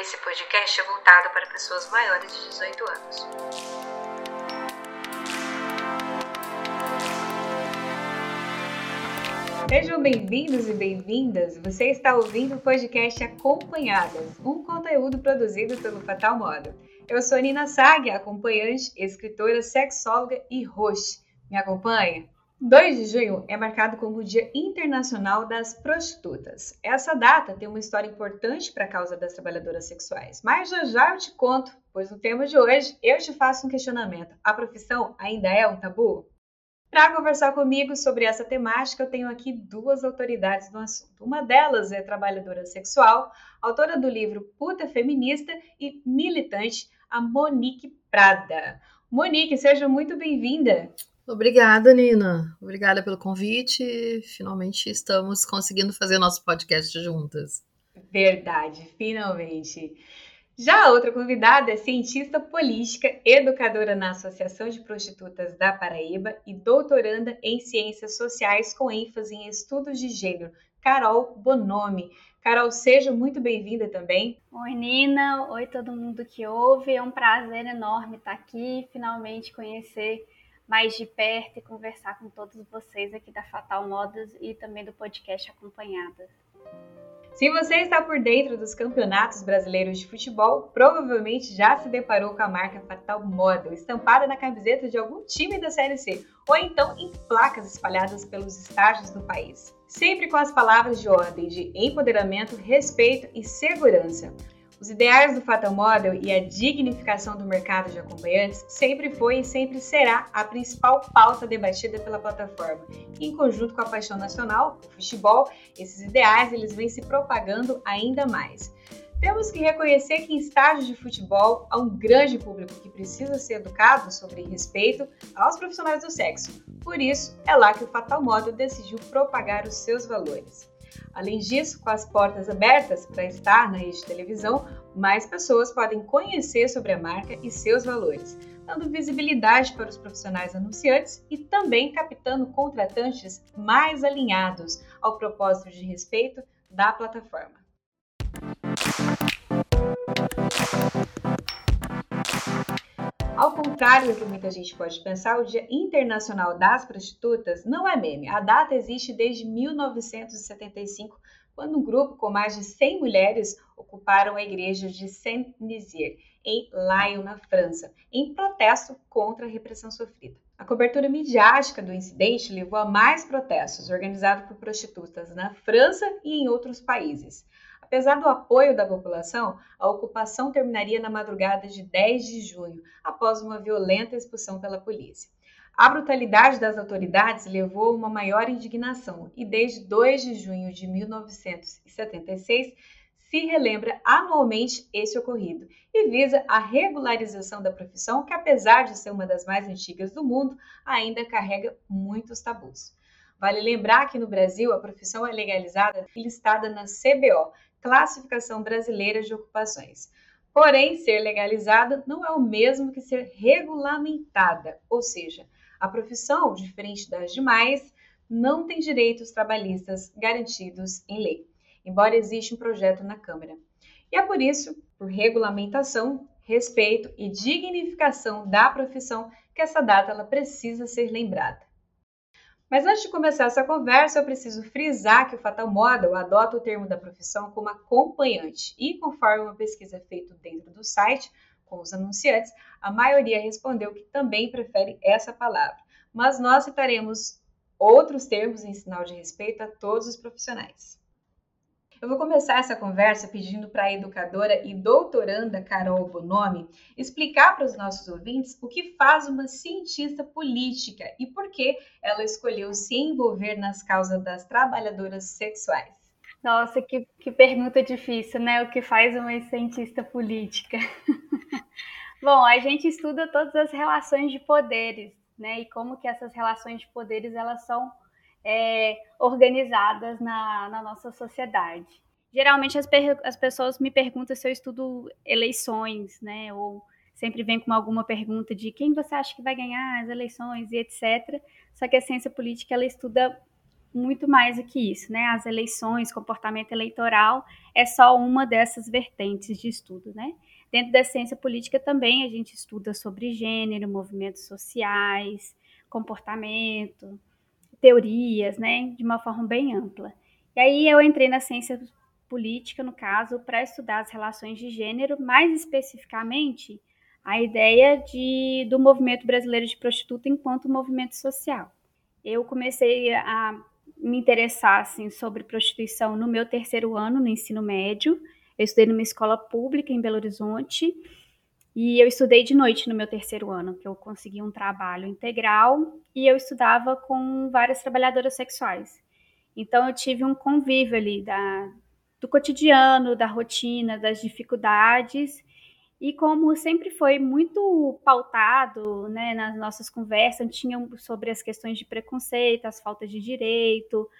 Esse podcast é voltado para pessoas maiores de 18 anos. Sejam bem-vindos e bem-vindas. Você está ouvindo o podcast Acompanhadas, um conteúdo produzido pelo Fatal Modo. Eu sou Nina Sag, acompanhante, escritora, sexóloga e host. Me acompanha? 2 de junho é marcado como o Dia Internacional das Prostitutas. Essa data tem uma história importante para a causa das trabalhadoras sexuais, mas já já eu te conto, pois no tema de hoje eu te faço um questionamento: a profissão ainda é um tabu? Para conversar comigo sobre essa temática, eu tenho aqui duas autoridades no assunto. Uma delas é trabalhadora sexual, autora do livro Puta Feminista e militante, a Monique Prada. Monique, seja muito bem-vinda. Obrigada, Nina. Obrigada pelo convite. Finalmente estamos conseguindo fazer nosso podcast juntas. Verdade, finalmente. Já a outra convidada é cientista política, educadora na Associação de Prostitutas da Paraíba e doutoranda em Ciências Sociais com ênfase em estudos de gênero, Carol Bonomi. Carol, seja muito bem-vinda também. Oi, Nina. Oi, todo mundo que ouve. É um prazer enorme estar aqui, finalmente conhecer mais de perto e conversar com todos vocês aqui da Fatal Modas e também do podcast Acompanhadas. Se você está por dentro dos campeonatos brasileiros de futebol, provavelmente já se deparou com a marca Fatal Model, estampada na camiseta de algum time da Série C, ou então em placas espalhadas pelos estádios do país. Sempre com as palavras de ordem de empoderamento, respeito e segurança. Os ideais do Fatal Model e a dignificação do mercado de acompanhantes sempre foi e sempre será a principal pauta debatida pela plataforma. Em conjunto com a paixão nacional, o futebol, esses ideais eles vêm se propagando ainda mais. Temos que reconhecer que em estágios de futebol há um grande público que precisa ser educado sobre respeito aos profissionais do sexo. Por isso, é lá que o Fatal Model decidiu propagar os seus valores. Além disso, com as portas abertas para estar na rede de televisão, mais pessoas podem conhecer sobre a marca e seus valores, dando visibilidade para os profissionais anunciantes e também captando contratantes mais alinhados ao propósito de respeito da plataforma. Ao contrário do que muita gente pode pensar, o Dia Internacional das Prostitutas não é meme. A data existe desde 1975, quando um grupo com mais de 100 mulheres ocuparam a igreja de Saint-Nizier, em Lyon, na França, em protesto contra a repressão sofrida. A cobertura midiática do incidente levou a mais protestos organizados por prostitutas na França e em outros países. Apesar do apoio da população, a ocupação terminaria na madrugada de 10 de junho, após uma violenta expulsão pela polícia. A brutalidade das autoridades levou a uma maior indignação e desde 2 de junho de 1976 se relembra anualmente esse ocorrido e visa a regularização da profissão que, apesar de ser uma das mais antigas do mundo, ainda carrega muitos tabus. Vale lembrar que no Brasil a profissão é legalizada e listada na CBO, Classificação Brasileira de Ocupações. Porém, ser legalizada não é o mesmo que ser regulamentada, ou seja, a profissão, diferente das demais, não tem direitos trabalhistas garantidos em lei, embora exista um projeto na Câmara. E é por isso, por regulamentação, respeito e dignificação da profissão, que essa data ela precisa ser lembrada. Mas antes de começar essa conversa, eu preciso frisar que o Fatal Model adota o termo da profissão como acompanhante e, conforme uma pesquisa feita dentro do site com os anunciantes, a maioria respondeu que também prefere essa palavra. Mas nós citaremos outros termos em sinal de respeito a todos os profissionais. Eu vou começar essa conversa pedindo para a educadora e doutoranda Carol Bonomi explicar para os nossos ouvintes o que faz uma cientista política e por que ela escolheu se envolver nas causas das trabalhadoras sexuais. Nossa, que, que pergunta difícil, né? O que faz uma cientista política? Bom, a gente estuda todas as relações de poderes, né? E como que essas relações de poderes elas são é, organizadas na, na, nossa sociedade. Geralmente as, as, pessoas me perguntam se eu estudo eleições, né? Ou sempre vem com alguma pergunta de quem você acha que vai ganhar as eleições e etc. Só que a ciência política ela estuda muito mais do que isso, né? As eleições, comportamento eleitoral é só uma dessas vertentes de estudo, né? Dentro da ciência política também a gente estuda sobre gênero, movimentos sociais, comportamento, teorias, né? De uma forma bem ampla. E aí eu entrei na ciência política, no caso, para estudar as relações de gênero, mais especificamente a ideia de, do movimento brasileiro de prostituta enquanto movimento social. Eu comecei a me interessar assim, sobre prostituição no meu terceiro ano no ensino médio. Eu estudei numa escola pública em Belo Horizonte e eu estudei de noite no meu terceiro ano, que eu consegui um trabalho integral e eu estudava com várias trabalhadoras sexuais. Então eu tive um convívio ali da, do cotidiano, da rotina, das dificuldades e como sempre foi muito pautado né, nas nossas conversas, tinham sobre as questões de preconceito, as faltas de direito,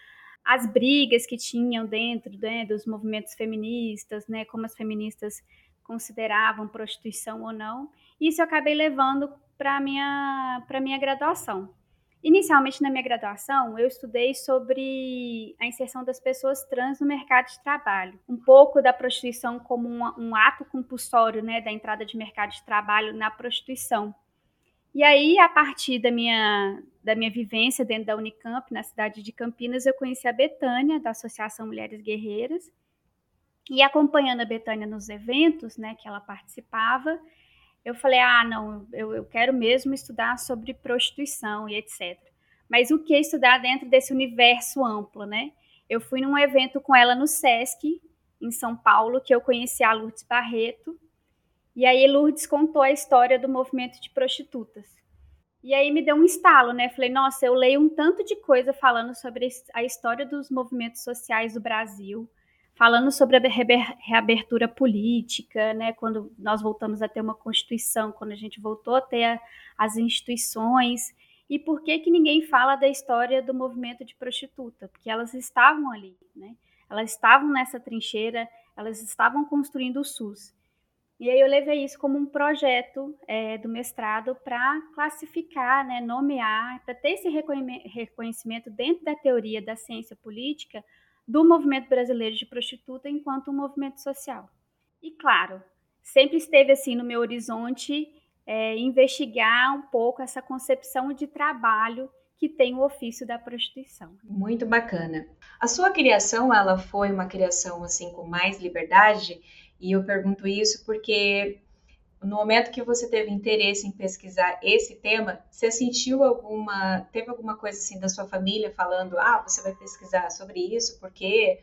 as brigas que tinham dentro né, dos movimentos feministas, né, como as feministas consideravam prostituição ou não. Isso eu acabei levando para minha, minha graduação. Inicialmente, na minha graduação, eu estudei sobre a inserção das pessoas trans no mercado de trabalho. Um pouco da prostituição como um, um ato compulsório, né, da entrada de mercado de trabalho na prostituição. E aí, a partir da minha, da minha vivência dentro da Unicamp, na cidade de Campinas, eu conheci a Betânia, da Associação Mulheres Guerreiras. E acompanhando a Betânia nos eventos né, que ela participava, eu falei, ah, não, eu, eu quero mesmo estudar sobre prostituição e etc. Mas o que estudar dentro desse universo amplo, né? Eu fui num evento com ela no SESC, em São Paulo, que eu conheci a Lourdes Barreto. E aí Lourdes contou a história do movimento de prostitutas. E aí me deu um estalo, né? Falei, nossa, eu leio um tanto de coisa falando sobre a história dos movimentos sociais do Brasil, falando sobre a reabertura política, né, quando nós voltamos a ter uma constituição, quando a gente voltou a ter as instituições, e por que que ninguém fala da história do movimento de prostituta? Porque elas estavam ali, né? Elas estavam nessa trincheira, elas estavam construindo o SUS. E aí eu levei isso como um projeto é, do mestrado para classificar, né, nomear, para ter esse reconhecimento dentro da teoria da ciência política do movimento brasileiro de prostituta enquanto um movimento social. E claro, sempre esteve assim no meu horizonte é, investigar um pouco essa concepção de trabalho que tem o ofício da prostituição. Muito bacana. A sua criação, ela foi uma criação assim com mais liberdade? E eu pergunto isso porque no momento que você teve interesse em pesquisar esse tema, você sentiu alguma, teve alguma coisa assim da sua família falando, ah, você vai pesquisar sobre isso, porque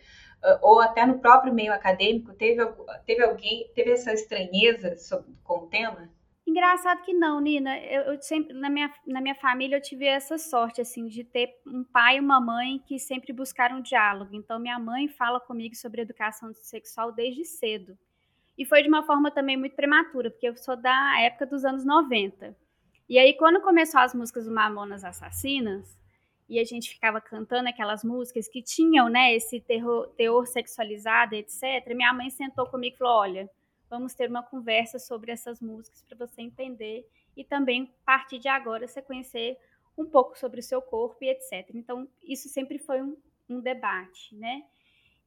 ou até no próprio meio acadêmico teve, teve alguém, teve essa estranheza sobre, com o tema? Engraçado que não, Nina. Eu, eu, sempre na minha, na minha família eu tive essa sorte assim de ter um pai e uma mãe que sempre buscaram diálogo. Então minha mãe fala comigo sobre educação sexual desde cedo. E foi de uma forma também muito prematura, porque eu sou da época dos anos 90. E aí, quando começou as músicas do Mamonas Assassinas, e a gente ficava cantando aquelas músicas que tinham, né, esse terror, teor sexualizado, etc., minha mãe sentou comigo e falou: Olha, vamos ter uma conversa sobre essas músicas para você entender e também, a partir de agora, você conhecer um pouco sobre o seu corpo e etc. Então, isso sempre foi um, um debate, né?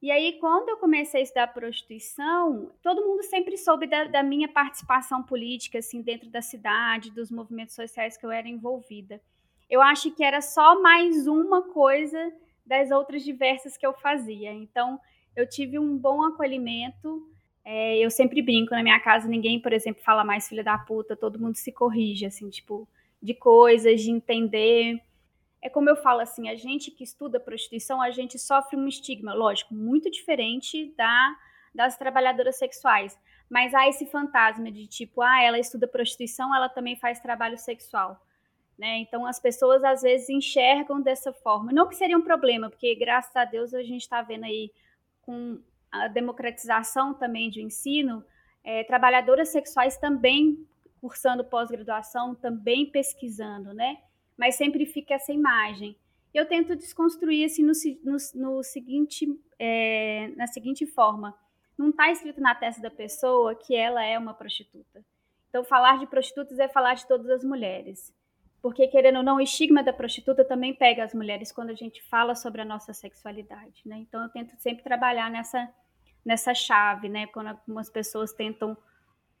E aí, quando eu comecei a estudar prostituição, todo mundo sempre soube da, da, minha participação política, assim, dentro da cidade, dos movimentos sociais que eu era envolvida. Eu acho que era só mais uma coisa das outras diversas que eu fazia. Então, eu tive um bom acolhimento. É, eu sempre brinco na minha casa, ninguém, por exemplo, fala mais filha da puta, todo mundo se corrige, assim, tipo, de coisas, de entender é como eu falo assim, a gente que estuda prostituição, a gente sofre um estigma, lógico, muito diferente da das trabalhadoras sexuais, mas há esse fantasma de tipo, ah, ela estuda prostituição, ela também faz trabalho sexual, né? Então as pessoas às vezes enxergam dessa forma. Não que seria um problema, porque graças a Deus a gente está vendo aí com a democratização também de ensino, é, trabalhadoras sexuais também cursando pós-graduação, também pesquisando, né? Mas sempre fica essa imagem. Eu tento desconstruir assim no, no, no seguinte, é, na seguinte forma: não está escrito na testa da pessoa que ela é uma prostituta. Então, falar de prostitutas é falar de todas as mulheres. porque querendo ou não, o estigma da prostituta também pega as mulheres quando a gente fala sobre a nossa sexualidade, né? Então eu tento sempre trabalhar nessa nessa chave, né? Quando algumas pessoas tentam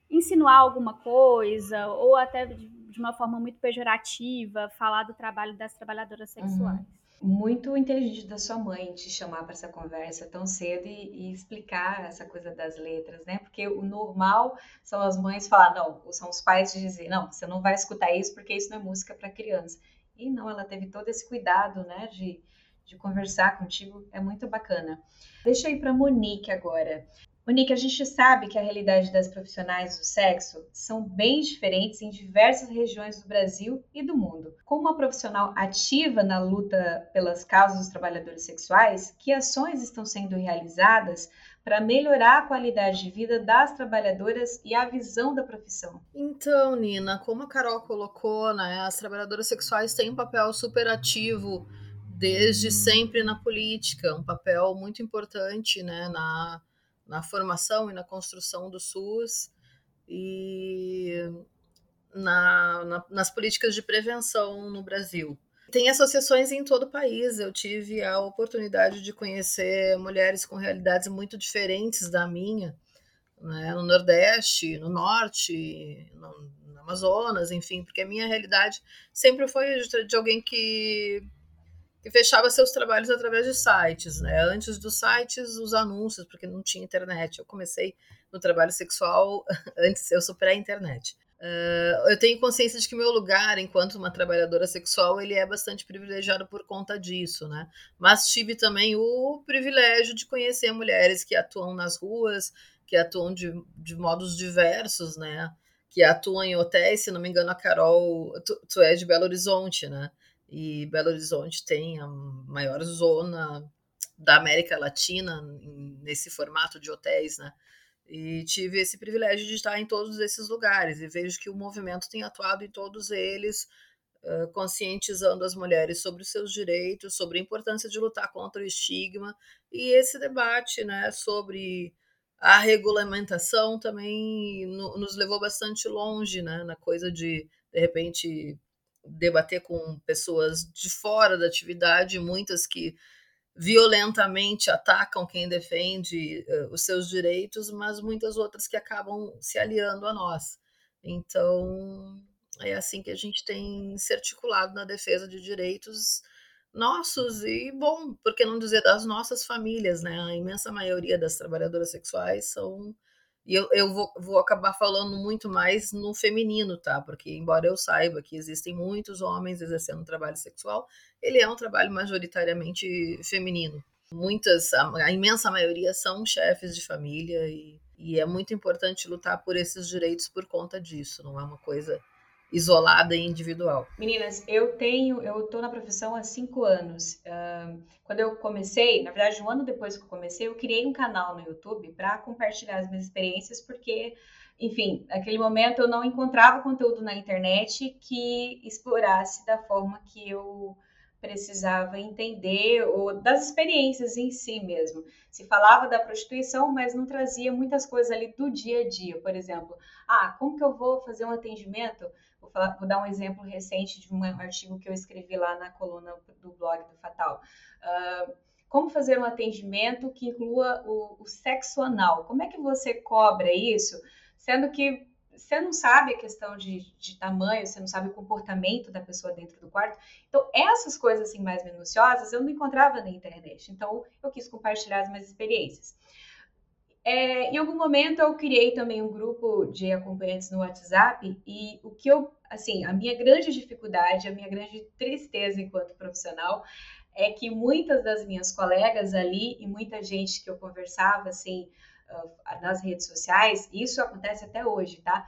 insinuar alguma coisa ou até de uma forma muito pejorativa falar do trabalho das trabalhadoras uhum. sexuais. Uhum muito inteligente da sua mãe te chamar para essa conversa tão cedo e, e, explicar essa coisa das letras, né? Porque o normal são as mães falar, não, são os pais de dizer, não, você não vai escutar isso porque isso não é música para criança. E não, ela teve todo esse cuidado, né, de, de conversar contigo, é muito bacana. Deixa eu ir para Monique agora. Monique, a gente sabe que a realidade das profissionais do sexo são bem diferentes em diversas regiões do Brasil e do mundo. Como uma profissional ativa na luta pelas causas dos trabalhadores sexuais, que ações estão sendo realizadas para melhorar a qualidade de vida das trabalhadoras e a visão da profissão? Então, Nina, como a Carol colocou, né, as trabalhadoras sexuais têm um papel super ativo desde sempre na política, um papel muito importante né, na na formação e na construção do SUS e na, na, nas políticas de prevenção no Brasil. Tem associações em todo o país. Eu tive a oportunidade de conhecer mulheres com realidades muito diferentes da minha, né? no Nordeste, no Norte, no, no Amazonas, enfim, porque a minha realidade sempre foi de, de alguém que que fechava seus trabalhos através de sites, né? Antes dos sites, os anúncios, porque não tinha internet. Eu comecei no trabalho sexual antes, eu superei a internet. Uh, eu tenho consciência de que meu lugar enquanto uma trabalhadora sexual ele é bastante privilegiado por conta disso, né? Mas tive também o privilégio de conhecer mulheres que atuam nas ruas, que atuam de, de modos diversos, né? Que atuam em hotéis, se não me engano, a Carol, tu, tu é de Belo Horizonte, né? E Belo Horizonte tem a maior zona da América Latina nesse formato de hotéis, né? E tive esse privilégio de estar em todos esses lugares e vejo que o movimento tem atuado em todos eles, conscientizando as mulheres sobre os seus direitos, sobre a importância de lutar contra o estigma e esse debate, né, sobre a regulamentação também no, nos levou bastante longe, né, na coisa de de repente debater com pessoas de fora da atividade, muitas que violentamente atacam quem defende uh, os seus direitos, mas muitas outras que acabam se aliando a nós. Então, é assim que a gente tem se articulado na defesa de direitos nossos e, bom, por que não dizer das nossas famílias, né? A imensa maioria das trabalhadoras sexuais são e eu, eu vou, vou acabar falando muito mais no feminino, tá? Porque, embora eu saiba que existem muitos homens exercendo trabalho sexual, ele é um trabalho majoritariamente feminino. Muitas, a, a imensa maioria são chefes de família e, e é muito importante lutar por esses direitos por conta disso, não é uma coisa isolada e individual. Meninas, eu tenho, eu tô na profissão há cinco anos. Uh, quando eu comecei, na verdade, um ano depois que eu comecei, eu criei um canal no YouTube para compartilhar as minhas experiências, porque, enfim, naquele momento eu não encontrava conteúdo na internet que explorasse da forma que eu precisava entender ou das experiências em si mesmo. Se falava da prostituição, mas não trazia muitas coisas ali do dia a dia. Por exemplo, ah, como que eu vou fazer um atendimento? Vou, falar, vou dar um exemplo recente de um artigo que eu escrevi lá na coluna do blog do Fatal. Uh, como fazer um atendimento que inclua o, o sexo anal? Como é que você cobra isso? Sendo que você não sabe a questão de, de, tamanho, você não sabe o comportamento da pessoa dentro do quarto. Então, essas coisas assim mais minuciosas eu não encontrava na internet. Então, eu quis compartilhar as minhas experiências. É, em algum momento eu criei também um grupo de acompanhantes no WhatsApp e o que eu, assim, a minha grande dificuldade, a minha grande tristeza enquanto profissional é que muitas das minhas colegas ali e muita gente que eu conversava, assim, uh, nas redes sociais, isso acontece até hoje, tá?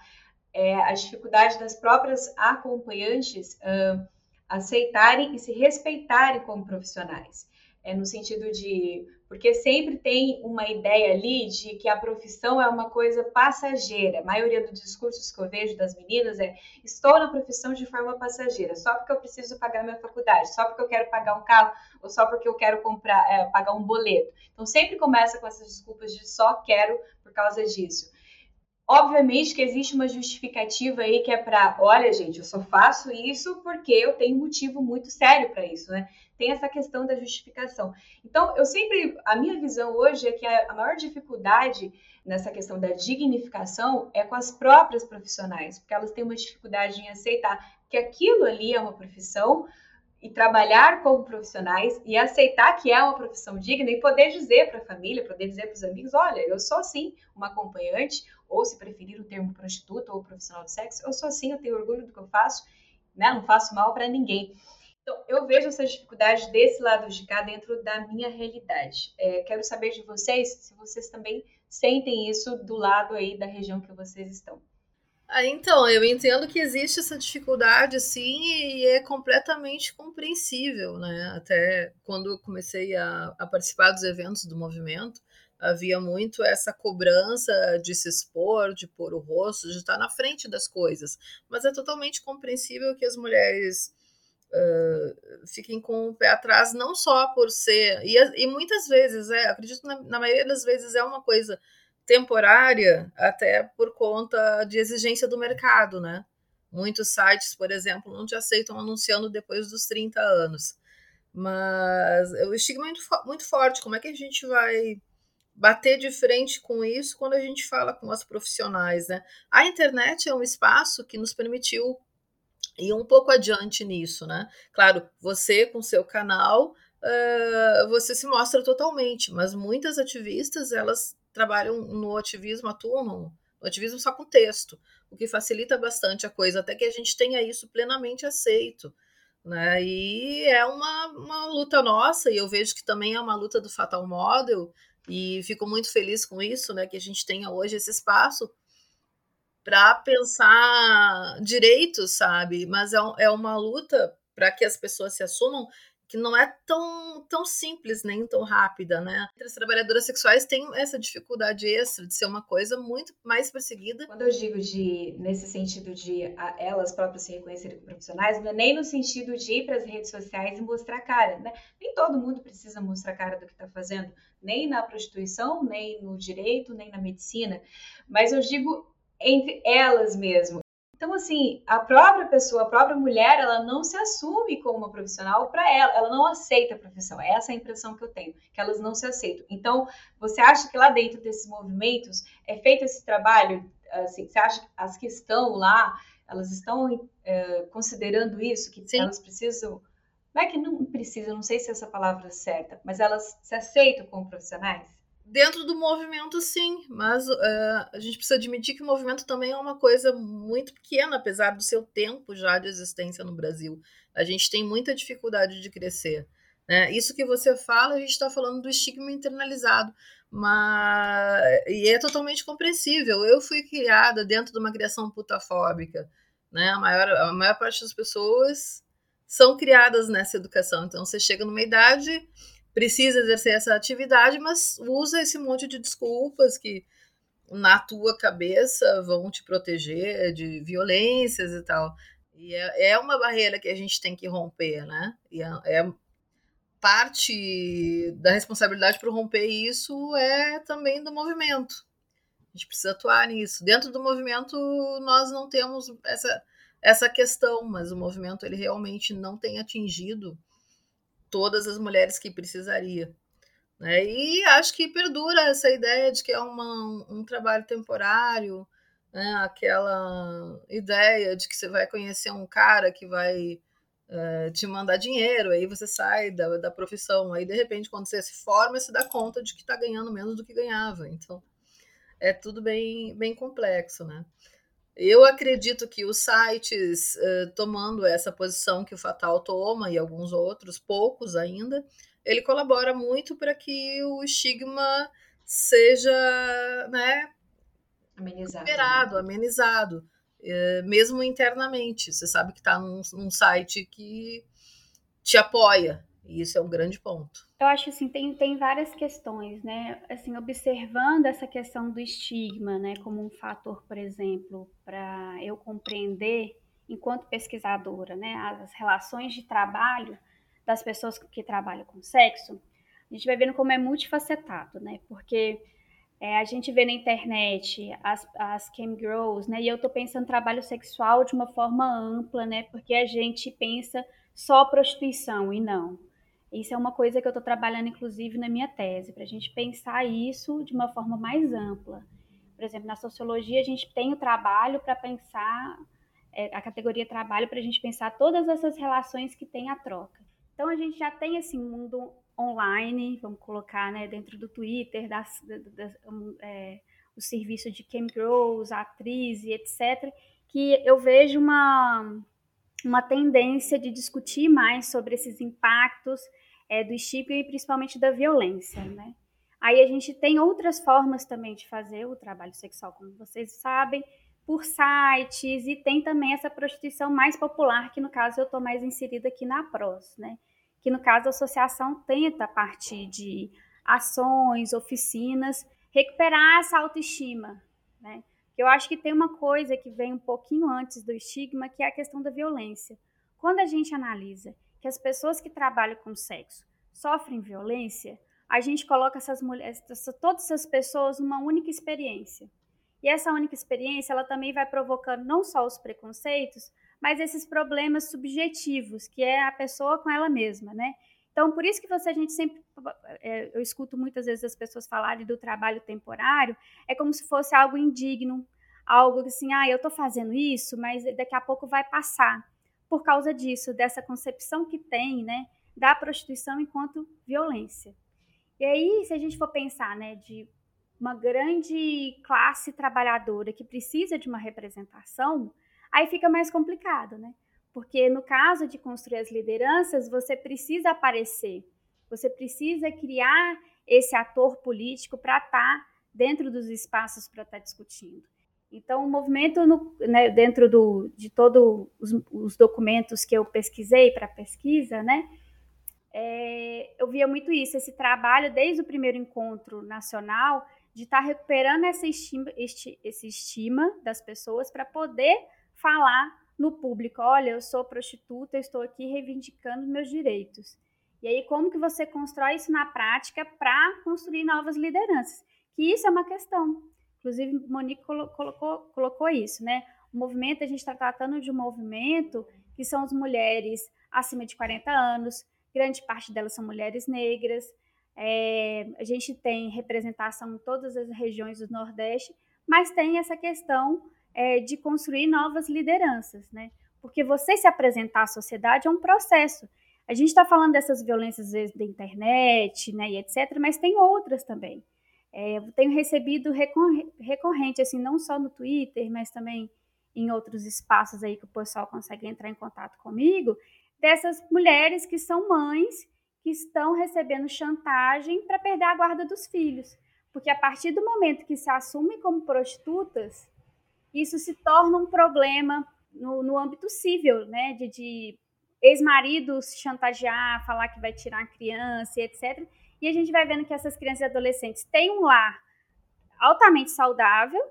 É a dificuldade das próprias acompanhantes uh, aceitarem e se respeitarem como profissionais. É no sentido de porque sempre tem uma ideia ali de que a profissão é uma coisa passageira. A maioria dos discursos que eu vejo das meninas é: estou na profissão de forma passageira, só porque eu preciso pagar minha faculdade, só porque eu quero pagar um carro, ou só porque eu quero comprar, é, pagar um boleto. Então sempre começa com essas desculpas de só quero por causa disso. Obviamente que existe uma justificativa aí que é para, olha, gente, eu só faço isso porque eu tenho motivo muito sério para isso, né? Tem essa questão da justificação. Então, eu sempre, a minha visão hoje é que a, maior dificuldade nessa questão da dignificação é com as próprias profissionais, porque elas têm uma dificuldade em aceitar que aquilo ali é uma profissão, e trabalhar como profissionais e aceitar que é uma profissão digna e poder dizer para a família, poder dizer para os amigos, olha, eu sou sim uma acompanhante, ou se preferir o termo prostituta ou profissional de sexo, eu sou assim, eu tenho orgulho do que eu faço, né? Não faço mal para ninguém. Então, eu vejo essa dificuldade desse lado de cá dentro da minha realidade. É, quero saber de vocês se vocês também sentem isso do lado aí da região que vocês estão. Ah, então, eu entendo que existe essa dificuldade, sim, e é completamente compreensível, né? Até quando eu comecei a, a participar dos eventos do movimento, havia muito essa cobrança de se expor, de pôr o rosto, de estar na frente das coisas. Mas é totalmente compreensível que as mulheres uh, fiquem com o pé atrás, não só por ser. E, e muitas vezes, é, acredito na, na maioria das vezes, é uma coisa temporária até por conta de exigência do mercado, né? Muitos sites, por exemplo, não te aceitam anunciando depois dos 30 anos. Mas o estigma é muito, muito forte. Como é que a gente vai bater de frente com isso quando a gente fala com as profissionais, né? A internet é um espaço que nos permitiu ir um pouco adiante nisso, né? Claro, você com seu canal, uh, você se mostra totalmente, mas muitas ativistas, elas trabalham no ativismo, atuam no, no ativismo só com texto, o que facilita bastante a coisa, até que a gente tenha isso plenamente aceito. Né? E é uma, uma luta nossa, e eu vejo que também é uma luta do Fatal Model, e fico muito feliz com isso, né? Que a gente tenha hoje esse espaço para pensar direitos, sabe? Mas é, é uma luta para que as pessoas se assumam que não é tão, tão simples nem tão rápida, né? As trabalhadoras sexuais têm essa dificuldade extra de ser uma coisa muito mais perseguida. Quando eu digo de nesse sentido de elas próprias se reconhecerem como profissionais, não é nem no sentido de ir para as redes sociais e mostrar a cara, né? Nem todo mundo precisa mostrar a cara do que está fazendo, nem na prostituição, nem no direito, nem na medicina, mas eu digo entre elas mesmo. Então, assim, a própria pessoa, a própria mulher, ela não se assume como uma profissional para ela, ela não aceita a profissão. Essa é a impressão que eu tenho, que elas não se aceitam. Então, você acha que lá dentro desses movimentos é feito esse trabalho? Assim, você acha que as que estão lá, elas estão é, considerando isso, que Sim. elas precisam. Não é que não precisam, não sei se essa palavra é certa, mas elas se aceitam como profissionais? Dentro do movimento, sim, mas uh, a gente precisa admitir que o movimento também é uma coisa muito pequena, apesar do seu tempo já de existência no Brasil. A gente tem muita dificuldade de crescer. Né? Isso que você fala, a gente está falando do estigma internalizado, mas e é totalmente compreensível. Eu fui criada dentro de uma criação putafóbica. Né? A, maior, a maior parte das pessoas são criadas nessa educação. Então, você chega numa idade precisa exercer essa atividade, mas usa esse monte de desculpas que na tua cabeça vão te proteger de violências e tal. E é, é uma barreira que a gente tem que romper, né? E é, é parte da responsabilidade para romper isso é também do movimento. A gente precisa atuar nisso. Dentro do movimento, nós não temos essa, essa questão, mas o movimento ele realmente não tem atingido todas as mulheres que precisaria. Né? E acho que perdura essa ideia de que é uma, um trabalho temporário, né? aquela ideia de que você vai conhecer um cara que vai uh, te mandar dinheiro, aí você sai da, da profissão, aí de repente quando você se forma, você dá conta de que está ganhando menos do que ganhava. Então é tudo bem, bem complexo, né? Eu acredito que os sites, uh, tomando essa posição que o Fatal toma e alguns outros, poucos ainda, ele colabora muito para que o estigma seja né, amenizado, liberado, amenizado, uh, mesmo internamente. Você sabe que está num, num site que te apoia, e isso é um grande ponto. Eu acho assim, tem, tem várias questões, né? Assim, observando essa questão do estigma, né, como um fator, por exemplo, para eu compreender, enquanto pesquisadora, né, as relações de trabalho das pessoas que trabalham com sexo, a gente vai vendo como é multifacetado, né? Porque É, a gente vê na internet as, as cam girls, né? E eu tô pensando trabalho sexual de uma forma ampla, né? Porque a gente pensa só prostituição e não. Isso é uma coisa que eu estou trabalhando, inclusive, na minha tese, para a gente pensar isso de uma forma mais ampla. Por exemplo, na sociologia, a gente tem o trabalho para pensar, é, a categoria trabalho, para a gente pensar todas essas relações que tem a troca. Então, a gente já tem esse mundo online, vamos colocar né, dentro do Twitter, das, das, é, o serviço de cam girls, atriz e etc., que eu vejo uma, uma tendência de discutir mais sobre esses impactos é, do estigma e principalmente da violência, né? Aí a gente tem outras formas também de fazer o trabalho sexual, como vocês sabem, por sites, e tem também essa prostituição mais popular, que no caso eu estou mais inserida aqui na PROS, né? que no caso a associação tenta, a partir de ações, oficinas, recuperar essa autoestima, né? Eu acho que tem uma coisa que vem um pouquinho antes do estigma, que é a questão da violência. Quando a gente analisa que as pessoas que trabalham com sexo sofrem violência, a gente coloca essas mulheres, todas essas pessoas numa única experiência. E essa única experiência, ela também vai provocando não só os preconceitos, mas esses problemas subjetivos, que é a pessoa com ela mesma, né? Então, por isso que você, a gente sempre, é, eu escuto muitas vezes as pessoas falarem do trabalho temporário, é como se fosse algo indigno, algo assim, ah, eu estou fazendo isso, mas daqui a pouco vai passar, por causa disso, dessa concepção que tem, né, da prostituição enquanto violência. E aí, se a gente for pensar, né, de uma grande classe trabalhadora que precisa de uma representação, aí fica mais complicado, né? Porque no caso de construir as lideranças, você precisa aparecer, você precisa criar esse ator político para estar tá dentro dos espaços para estar tá discutindo. Então, o movimento, no, né, dentro do, de todos os, os, documentos que eu pesquisei para pesquisa, né, é, eu via muito isso, esse trabalho desde o primeiro encontro nacional de estar tá recuperando essa estima, este, esse estima das pessoas para poder falar no público, olha, eu sou prostituta, eu estou aqui reivindicando meus direitos. E aí, como que você constrói isso na prática para construir novas lideranças? Que isso é uma questão. Inclusive, Monique colocou, colocou isso, né? O movimento, a gente está tratando de um movimento que são as mulheres acima de 40 anos, grande parte delas são mulheres negras. É, a gente tem representação em todas as regiões do Nordeste, mas tem essa questão é, de construir novas lideranças, né? Porque você se apresentar à sociedade é um processo. A gente está falando dessas violências às vezes da internet, né, e etc., mas tem outras também. É, eu tenho recebido recorrente, assim, não só no Twitter, mas também em outros espaços aí que o pessoal consegue entrar em contato comigo, dessas mulheres que são mães que estão recebendo chantagem para perder a guarda dos filhos. Porque a partir do momento que se assumem como prostitutas, isso se torna um problema no, no âmbito civil, né? De, de ex-maridos chantagear, falar que vai tirar a criança etc. E a gente vai vendo que essas crianças e adolescentes têm um lar altamente saudável,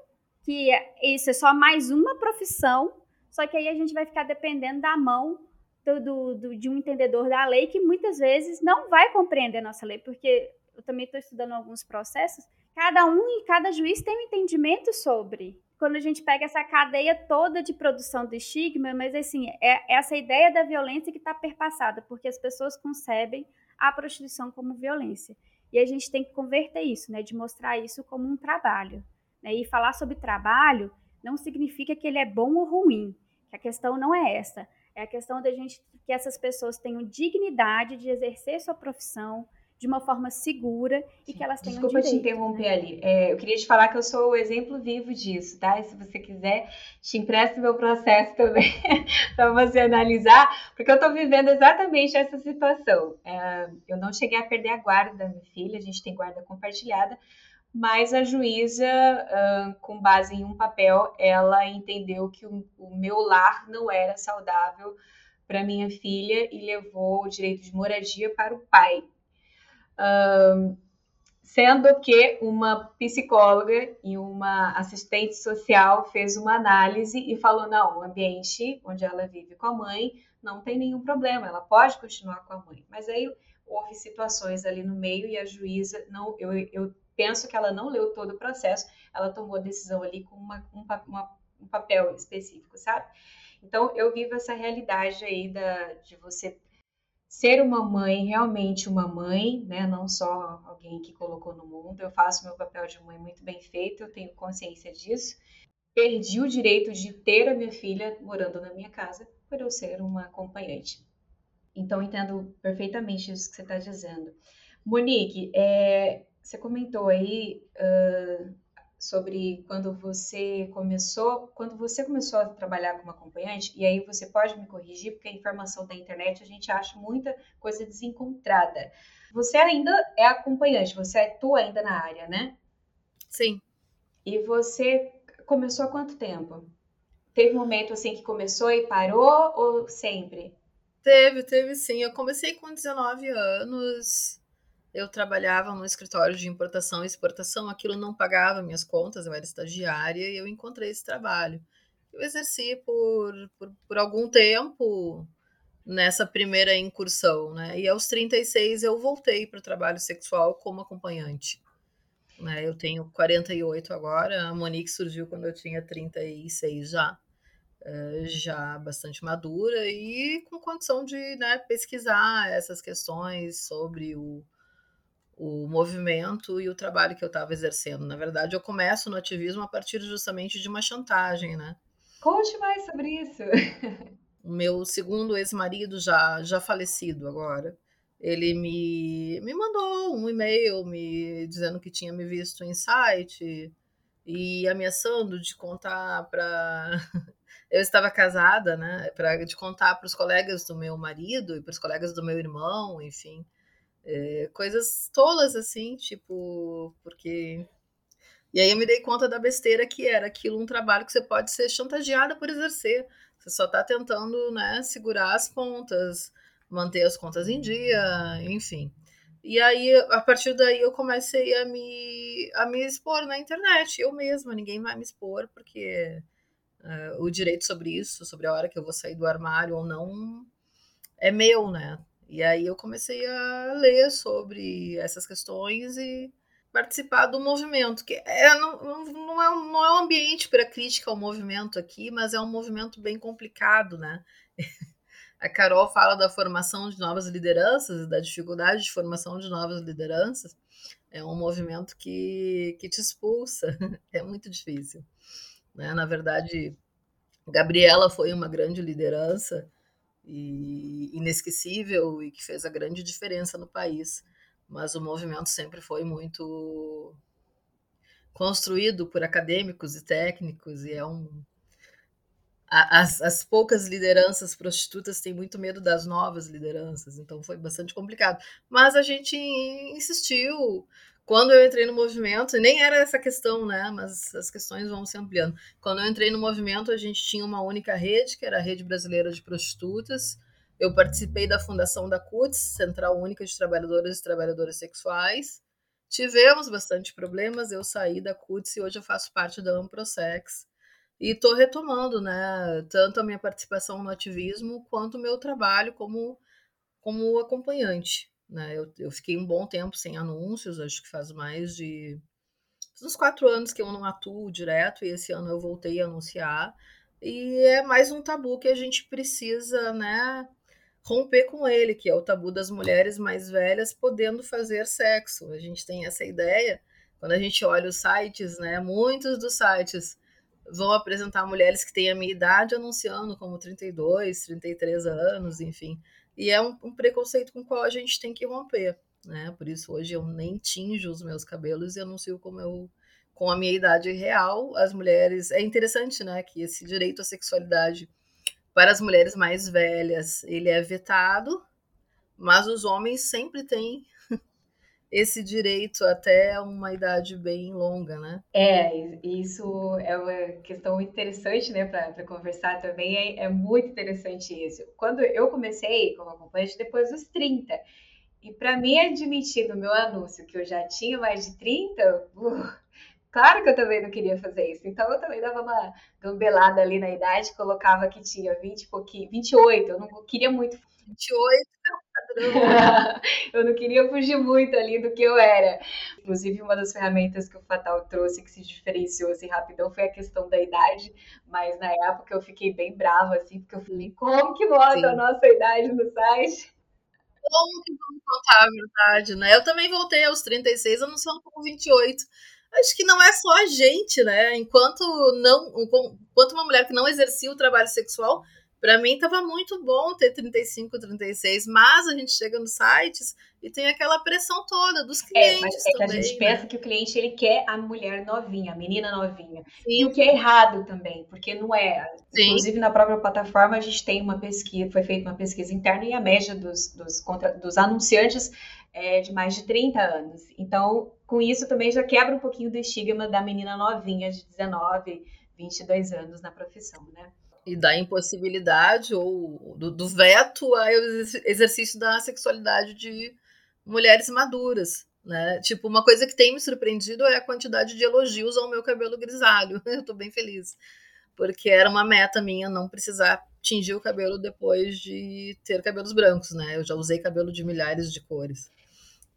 que é, isso é só mais uma profissão, só que aí a gente vai ficar dependendo da mão do, do, do, de um entendedor da lei que muitas vezes não vai compreender a nossa lei, porque eu também estou estudando alguns processos, cada um e cada juiz tem um entendimento sobre. Quando a gente pega essa cadeia toda de produção do estigma, mas assim, é essa ideia da violência que está perpassada, porque as pessoas concebem a prostituição como violência. E a gente tem que converter isso, né, de mostrar isso como um trabalho. Né? E falar sobre trabalho não significa que ele é bom ou ruim, que a questão não é essa. É a questão da gente que essas pessoas tenham dignidade de exercer sua profissão, de uma forma segura e que elas tenham Desculpa direito, te interromper né? ali. É, eu queria te falar que eu sou o exemplo vivo disso, tá? E se você quiser, te empresto meu processo também para você analisar, porque eu estou vivendo exatamente essa situação. É, eu não cheguei a perder a guarda da minha filha, a gente tem guarda compartilhada, mas a juíza, com base em um papel, ela entendeu que o, o meu lar não era saudável para minha filha e levou o direito de moradia para o pai sendo que uma psicóloga e uma assistente social fez uma análise e falou: não, o ambiente onde ela vive com a mãe não tem nenhum problema, ela pode continuar com a mãe. Mas aí houve situações ali no meio e a juíza não, eu, eu penso que ela não leu todo o processo, ela tomou a decisão ali com uma, um, uma, um papel específico, sabe? Então, eu vivo essa realidade aí da, de você ser uma mãe, realmente uma mãe, né? Não só alguém que colocou no mundo. Eu faço meu papel de mãe muito bem feito, eu tenho consciência disso. Perdi o direito de ter a minha filha morando na minha casa por eu ser uma acompanhante. Então, entendo perfeitamente isso que você está dizendo. Monique, é, você comentou aí uh, sobre quando você começou, quando você começou a trabalhar como acompanhante, e aí você pode me corrigir, porque a informação da internet a gente acha muita coisa desencontrada. Você ainda é acompanhante, você atua ainda na área, né? Sim. E você começou há quanto tempo? Teve um momento assim que começou e parou ou sempre? Teve, teve sim. Eu comecei com 19 anos, eu trabalhava no escritório de importação e exportação, aquilo não pagava minhas contas, eu era estagiária e eu encontrei esse trabalho. Eu exerci por, por, por algum tempo nessa primeira incursão, né? E aos 36 eu voltei para o trabalho sexual como acompanhante. Né? Eu tenho 48 agora, a Monique surgiu quando eu tinha 36 já. Eh, já bastante madura e com condição de né, pesquisar essas questões sobre o, o movimento e o trabalho que eu estava exercendo. Na verdade, eu começo no ativismo a partir justamente de uma chantagem, né? Conte mais sobre isso. o meu segundo ex-marido, já, já falecido agora, ele me, me mandou um e-mail me dizendo que tinha me visto em site e ameaçando de contar para. eu estava casada, né? Para de contar para os colegas do meu marido e para os colegas do meu irmão, enfim é, coisas tolas, assim, tipo, porque. E aí eu me dei conta da besteira que era aquilo um trabalho que você pode ser chantageada por exercer. Você só está tentando, né, segurar as pontas, manter as contas em dia, enfim. E aí, a partir daí, eu comecei a me, a me expor na internet, eu mesma, ninguém vai me expor, porque uh, o direito sobre isso, sobre a hora que eu vou sair do armário ou não, é meu, né? E aí eu comecei a ler sobre essas questões e participar do movimento, que é, não, não, é, não é um ambiente para crítica ao movimento aqui, mas é um movimento bem complicado, né? A Carol fala da formação de novas lideranças, da dificuldade de formação de novas lideranças. É um movimento que, que te expulsa, é muito difícil. Né? Na verdade, Gabriela foi uma grande liderança, e inesquecível e que fez a grande diferença no país. Mas o movimento sempre foi muito construído por acadêmicos e técnicos e é um as, as poucas lideranças prostitutas têm muito medo das novas lideranças, então foi bastante complicado. Mas a gente insistiu, quando eu entrei no movimento, nem era essa questão, né? Mas as questões vão se ampliando. Quando eu entrei no movimento, a gente tinha uma única rede, que era a Rede Brasileira de Prostitutas. Eu participei da fundação da CUTS, Central Única de Trabalhadoras e Trabalhadoras Sexuais. Tivemos bastante problemas, eu saí da CUTS e hoje eu faço parte da Amprosex. E estou retomando, né, tanto a minha participação no ativismo quanto o meu trabalho como, como acompanhante. Né? Eu, eu fiquei um bom tempo sem anúncios, acho que faz mais de uns quatro anos que eu não atuo direto, e esse ano eu voltei a anunciar. E é mais um tabu que a gente precisa, né, romper com ele, que é o tabu das mulheres mais velhas podendo fazer sexo. A gente tem essa ideia, quando a gente olha os sites, né, muitos dos sites vão apresentar mulheres que têm a minha idade anunciando como 32, 33 anos, enfim. E é um, um, preconceito com o qual a gente tem que romper, né? Por isso hoje eu nem tinjo os meus cabelos e anuncio como eu com a minha idade real, as mulheres. É interessante, né, que esse direito à sexualidade para as mulheres mais velhas, ele é vetado, mas os homens sempre têm esse direito até uma idade bem longa, né? É, isso é uma questão interessante, né, para conversar também. É, é, muito interessante isso. Quando eu comecei como acompanhante, depois dos 30. E para mim admitir no meu anúncio que eu já tinha mais de 30, uh, claro que eu também não queria fazer isso. Então eu também dava uma gambelada ali na idade, colocava que tinha 20 e pouquinho, 28, eu não queria muito 28 eu não queria fugir muito ali do que eu era. Inclusive, uma das ferramentas que o Fatal trouxe que se diferenciou assim rapidão foi a questão da idade, mas na época eu fiquei bem brava, assim, porque eu falei, como que bota Sim. a nossa idade no site? Como que vamos contar a verdade, né? Eu também voltei aos 36, eu não sou com 28 acho que não é só a gente, né? Enquanto não, enquanto uma mulher que não exercia o trabalho sexual, para mim estava muito bom ter 35, 36, mas a gente chega nos sites e tem aquela pressão toda dos clientes. É, mas é que a gente né? pensa que o cliente ele quer a mulher novinha, a menina novinha. Sim. E o que é errado também, porque não é. Sim. Inclusive na própria plataforma a gente tem uma pesquisa, foi feita uma pesquisa interna e a média dos, dos, contra, dos anunciantes é de mais de 30 anos. Então, com isso também já quebra um pouquinho do estigma da menina novinha de 19, 22 anos na profissão, né? E da impossibilidade ou do, do veto ao exercício da sexualidade de mulheres maduras. Né? Tipo, uma coisa que tem me surpreendido é a quantidade de elogios ao meu cabelo grisalho. Eu tô bem feliz. Porque era uma meta minha não precisar tingir o cabelo depois de ter cabelos brancos, né? Eu já usei cabelo de milhares de cores.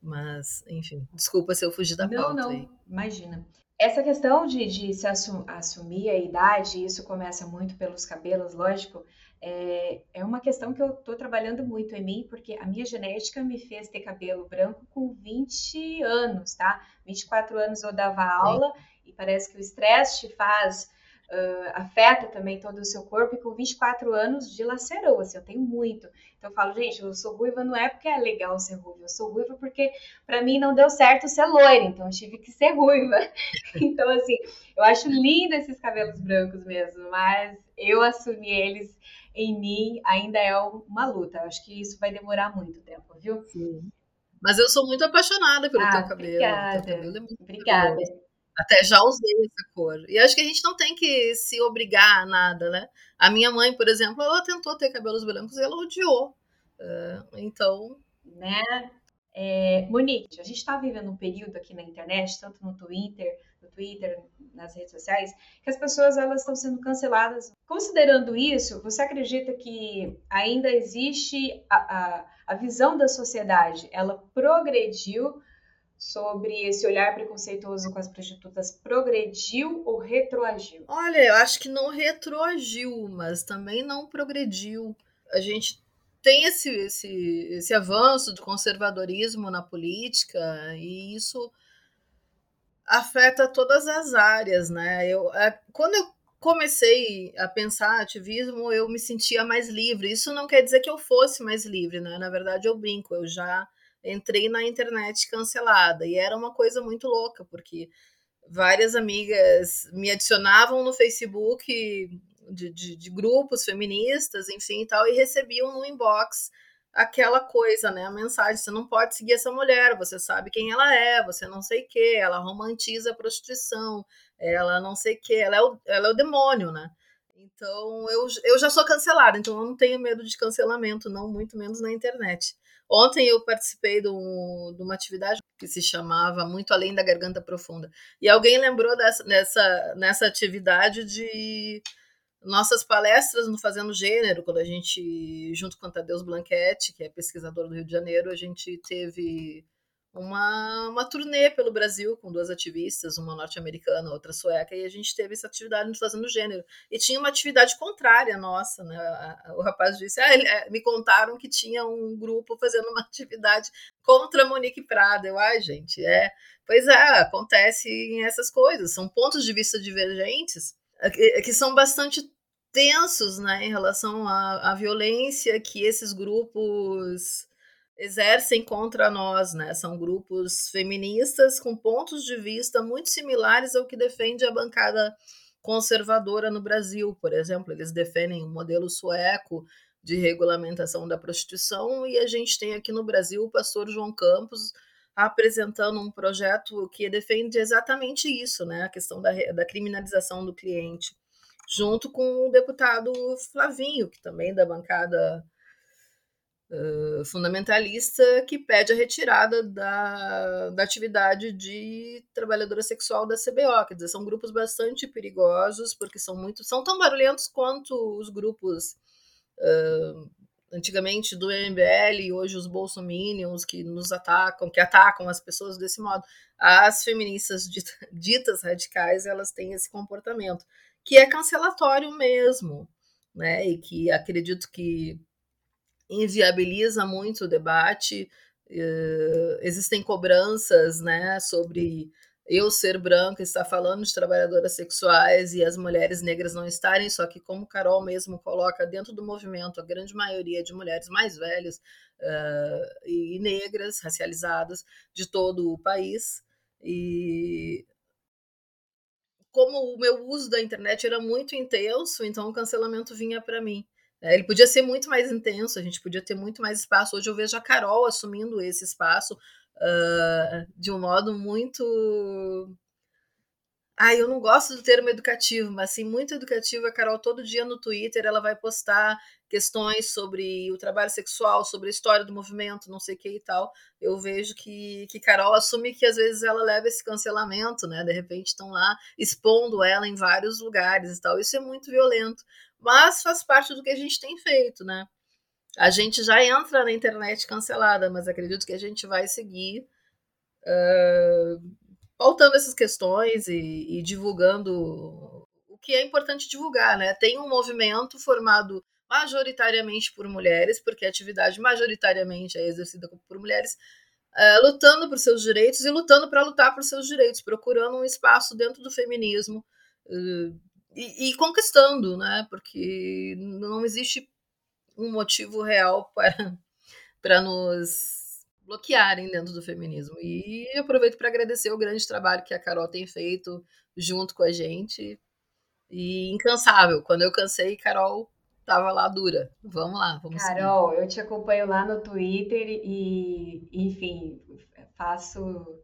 Mas, enfim, desculpa se eu fugi da não, pauta. Não, não, imagina. Essa questão de, de se assum, assumir a idade, isso começa muito pelos cabelos, lógico, é, é uma questão que eu estou trabalhando muito em mim, porque a minha genética me fez ter cabelo branco com 20 anos, tá? 24 anos eu dava aula Sim. e parece que o estresse te faz uh, afeta também todo o seu corpo, e com 24 anos dilacerou, assim, eu tenho muito. Então eu falo, gente, eu sou ruiva não é porque é legal ser ruiva, eu sou ruiva porque para mim não deu certo ser loira, então eu tive que ser ruiva. então, assim, eu acho lindo esses cabelos brancos mesmo, mas eu assumi eles em mim ainda é uma luta. Eu acho que isso vai demorar muito tempo, viu? Sim. Mas eu sou muito apaixonada pelo ah, teu cabelo. Obrigada. Teu cabelo é obrigada. Até já usei essa cor. E acho que a gente não tem que se obrigar a nada, né? A minha mãe, por exemplo, ela tentou ter cabelos brancos e ela odiou. Uh, então. Né? É, Monique, a gente está vivendo um período aqui na internet, tanto no Twitter, no Twitter, nas redes sociais, que as pessoas elas estão sendo canceladas. Considerando isso, você acredita que ainda existe a, a, a visão da sociedade? Ela progrediu sobre esse olhar preconceituoso com as prostitutas progrediu ou retroagiu? Olha, eu acho que não retroagiu, mas também não progrediu. A gente tem esse, esse, esse avanço do conservadorismo na política e isso afeta todas as áreas, né? Eu, é, quando eu comecei a pensar ativismo, eu me sentia mais livre. Isso não quer dizer que eu fosse mais livre, né? Na verdade, eu brinco, eu já entrei na internet cancelada. E era uma coisa muito louca, porque várias amigas me adicionavam no Facebook de, de, de grupos feministas, enfim e tal, e recebiam no inbox aquela coisa, né? A mensagem: você não pode seguir essa mulher, você sabe quem ela é, você não sei o que, ela romantiza a prostituição, ela não sei o que, ela, é o, ela é o demônio, né? Então eu, eu já sou cancelada, então eu não tenho medo de cancelamento, não, muito menos na internet. Ontem eu participei de, um, de, uma atividade que se chamava Muito Além da Garganta Profunda. E alguém lembrou dessa, nessa, nessa atividade de nossas palestras no Fazendo Gênero, quando a gente, junto com a Tadeus Blanquete, que é pesquisador do Rio de Janeiro, a gente teve uma, uma turnê pelo Brasil com duas ativistas, uma norte-americana, outra sueca, e a gente teve essa atividade nos Fazendo Gênero. E tinha uma atividade contrária nossa, né? O rapaz disse, ah, ele, é, me contaram que tinha um grupo fazendo uma atividade contra Monique Prada. Eu, ai, gente, é... Pois é, acontece essas coisas, são pontos de vista divergentes que, que são bastante tensos, né, em relação à, à violência que esses grupos exercem contra nós, né? São grupos feministas com pontos de vista muito similares ao que defende a bancada conservadora no Brasil, por exemplo, eles defendem o modelo sueco de regulamentação da prostituição e a gente tem aqui no Brasil o pastor João Campos apresentando um projeto que defende exatamente isso, né? A questão da, da criminalização do cliente, junto com o deputado Flavinho, que também é da bancada fundamentalista que pede a retirada da, da atividade de trabalhadora sexual da CBO. Quer dizer, são grupos bastante perigosos, porque são muito. são tão barulhentos quanto os grupos uh, antigamente do MBL e hoje os bolsominions que nos atacam, que atacam as pessoas desse modo. As feministas ditas radicais, elas têm esse comportamento, que é cancelatório mesmo, né? E que acredito que inviabiliza muito o debate. Uh, existem cobranças, né, sobre eu ser branca, estar falando de trabalhadoras sexuais e as mulheres negras não estarem, só que como Carol mesmo coloca dentro do movimento, a grande maioria de mulheres mais velhas uh, e negras, racializadas de todo o país. E como o meu uso da internet era muito intenso, então o cancelamento vinha para mim. É, ele podia ser muito mais intenso, a gente podia ter muito mais espaço. Hoje eu vejo a Carol assumindo esse espaço, uh, de um modo muito. Ai, eu não gosto do termo educativo, mas assim, muito educativo. A Carol, todo dia no Twitter, ela vai postar questões sobre o trabalho sexual, sobre a história do movimento, não sei o que e tal. Eu vejo que, que Carol assume que às vezes ela leva esse cancelamento, né? De repente estão lá expondo ela em vários lugares e tal. Isso é muito violento, mas faz parte do que a gente tem feito, né? a gente já entra na internet cancelada, mas acredito que a gente vai seguir uh, pautando essas questões e, e, divulgando o que é importante divulgar, né? Tem um movimento formado majoritariamente por mulheres, porque a atividade majoritariamente é exercida por mulheres, uh, lutando por seus direitos e lutando para lutar por seus direitos, procurando um espaço dentro do feminismo. Uh, e, e, conquistando, né? Porque não existe um motivo real para, para nos bloquearem dentro do feminismo. E aproveito para agradecer o grande trabalho que a Carol tem feito junto com a gente. E incansável. Quando eu cansei, Carol tava lá dura. Vamos lá, vamos Carol, seguir. eu te acompanho lá no Twitter e, enfim, faço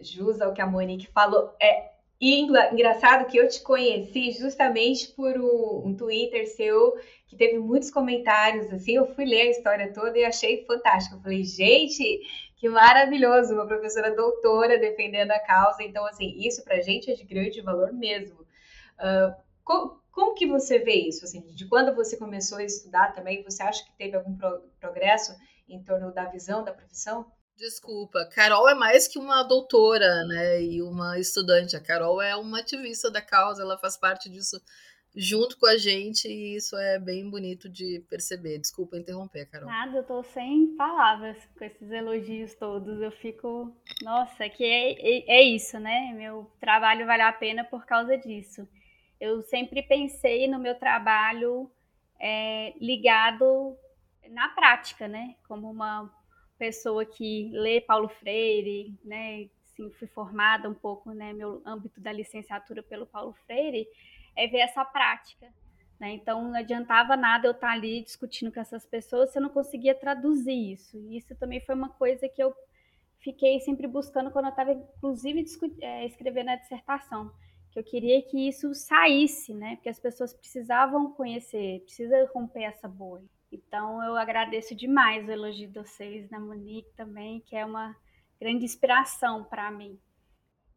jus ao que a Monique falou. É, e engraçado que eu te conheci justamente por um, Twitter seu que teve muitos comentários, assim, eu fui ler a história toda e achei fantástico. Eu falei, gente, que maravilhoso, uma professora doutora defendendo a causa. Então, assim, isso pra gente é de grande valor mesmo. Uh, como, como, que você vê isso? Assim, de quando você começou a estudar também, você acha que teve algum pro, progresso em torno da visão da profissão? Desculpa, Carol é mais que uma doutora, né? E uma estudante. A Carol é uma ativista da causa, ela faz parte disso junto com a gente e isso é bem bonito de perceber. Desculpa interromper, Carol. Nada, eu tô sem palavras com esses elogios todos. Eu fico, nossa, que é, é, é isso, né? Meu trabalho vale a pena por causa disso. Eu sempre pensei no meu trabalho é, ligado na prática, né? Como uma pessoa que lê Paulo Freire, né, assim, fui formada um pouco, né, meu âmbito da licenciatura pelo Paulo Freire, é ver essa prática. Né? Então, não adiantava nada eu estar ali discutindo com essas pessoas se eu não conseguia traduzir isso. E isso também foi uma coisa que eu fiquei sempre buscando quando eu estava, inclusive, é, escrevendo a dissertação, que eu queria que isso saísse, né? Porque as pessoas precisavam conhecer, precisa romper essa bolha. Então eu agradeço demais o elogio de vocês, na Monique também, que é uma grande inspiração para mim.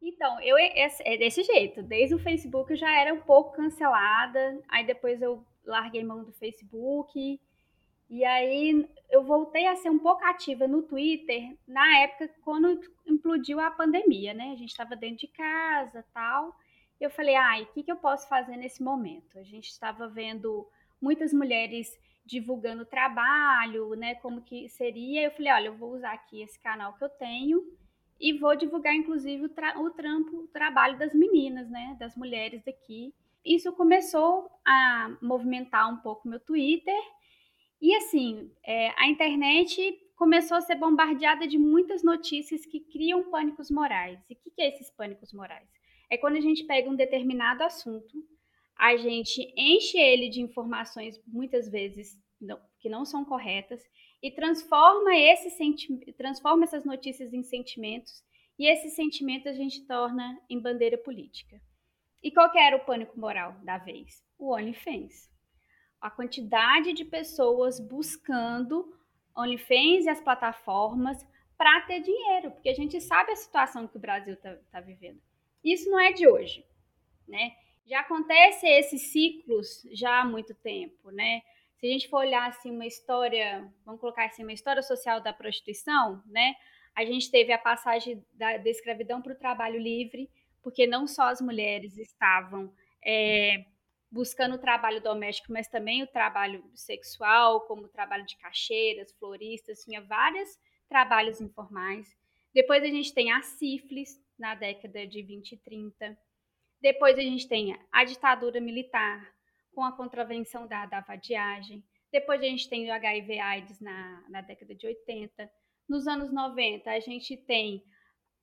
Então, eu é desse jeito. Desde o Facebook eu já era um pouco cancelada, aí depois eu larguei mão do Facebook. E aí eu voltei a ser um pouco ativa no Twitter na época quando implodiu a pandemia, né? A gente estava dentro de casa, tal. E eu falei, ai, o que, que eu posso fazer nesse momento? A gente estava vendo muitas mulheres divulgando o trabalho, né, como que seria. Eu falei, olha, eu vou usar aqui esse canal que eu tenho e vou divulgar, inclusive, o, tra o trampo, o trabalho das meninas, né, das mulheres daqui. Isso começou a movimentar um pouco meu Twitter e, assim, é, a internet começou a ser bombardeada de muitas notícias que criam pânicos morais. E o que, que é esses pânicos morais? É quando a gente pega um determinado assunto, a gente enche ele de informações muitas vezes não, que não são corretas e transforma esse transforma essas notícias em sentimentos e esses sentimentos a gente torna em bandeira política. E qual era o pânico moral da vez? O OnlyFans. A quantidade de pessoas buscando OnlyFans e as plataformas para ter dinheiro, porque a gente sabe a situação que o Brasil está tá vivendo. Isso não é de hoje, né? Já acontece esses ciclos já há muito tempo, né? Se a gente for olhar assim uma história, vamos colocar assim uma história social da prostituição, né? A gente teve a passagem da, da escravidão para o trabalho livre, porque não só as mulheres estavam é, buscando o trabalho doméstico, mas também o trabalho sexual, como o trabalho de caixeiras, floristas, tinha vários trabalhos informais. Depois a gente tem a sífilis, na década de 20 e 30. Depois a gente tem a ditadura militar, com a contravenção da, da vadiagem. Depois a gente tem o HIV/AIDS na, na década de 80. Nos anos 90, a gente tem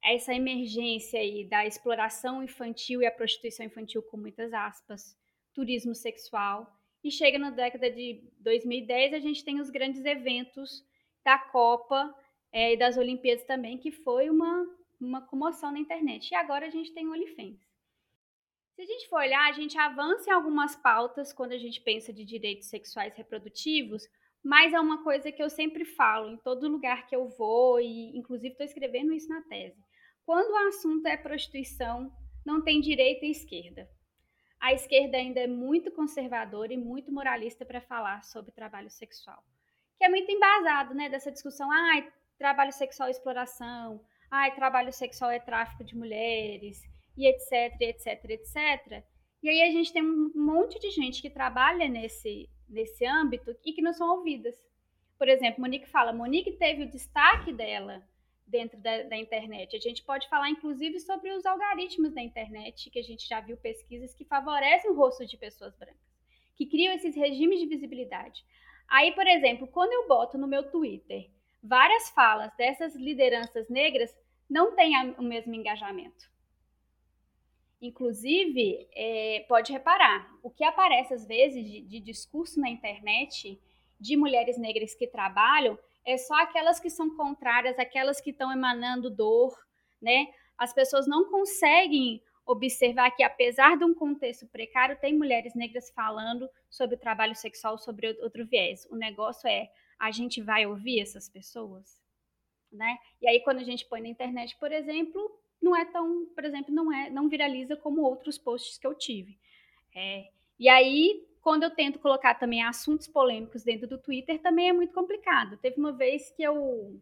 essa emergência aí da exploração infantil e a prostituição infantil com muitas aspas turismo sexual. E chega na década de 2010, a gente tem os grandes eventos da Copa é, e das Olimpíadas também, que foi uma, uma comoção na internet. E agora a gente tem o OnlyFans. Se a gente for olhar, a gente avança em algumas pautas quando a gente pensa de direitos sexuais reprodutivos, mas é uma coisa que eu sempre falo em todo lugar que eu vou, e inclusive estou escrevendo isso na tese. Quando o assunto é prostituição, não tem direita e esquerda a esquerda ainda é muito conservadora e muito moralista para falar sobre trabalho sexual. Que é muito embasado, né, dessa discussão, ah, trabalho sexual é exploração, ah, trabalho sexual é tráfico de mulheres, e etc, etc, etc. E aí a gente tem um monte de gente que trabalha nesse, nesse âmbito e que não são ouvidas. Por exemplo, Monique fala, Monique teve o destaque dela dentro da, da, internet. A gente pode falar, inclusive, sobre os algoritmos da internet, que a gente já viu pesquisas que favorecem o rosto de pessoas brancas, que criam esses regimes de visibilidade. Aí, por exemplo, quando eu boto no meu Twitter várias falas dessas lideranças negras, não tem o mesmo engajamento. Inclusive, é, pode reparar, o que aparece às vezes de, de discurso na internet de mulheres negras que trabalham é só aquelas que são contrárias, aquelas que estão emanando dor, né? As pessoas não conseguem observar que, apesar de um contexto precário, tem mulheres negras falando sobre o trabalho sexual sobre outro viés. O negócio é, a gente vai ouvir essas pessoas? Né? E aí, quando a gente põe na internet, por exemplo, não é tão, por exemplo, não é, não viraliza como outros posts que eu tive. É, e aí quando eu tento colocar também assuntos polêmicos dentro do Twitter, também é muito complicado. Teve uma vez que eu,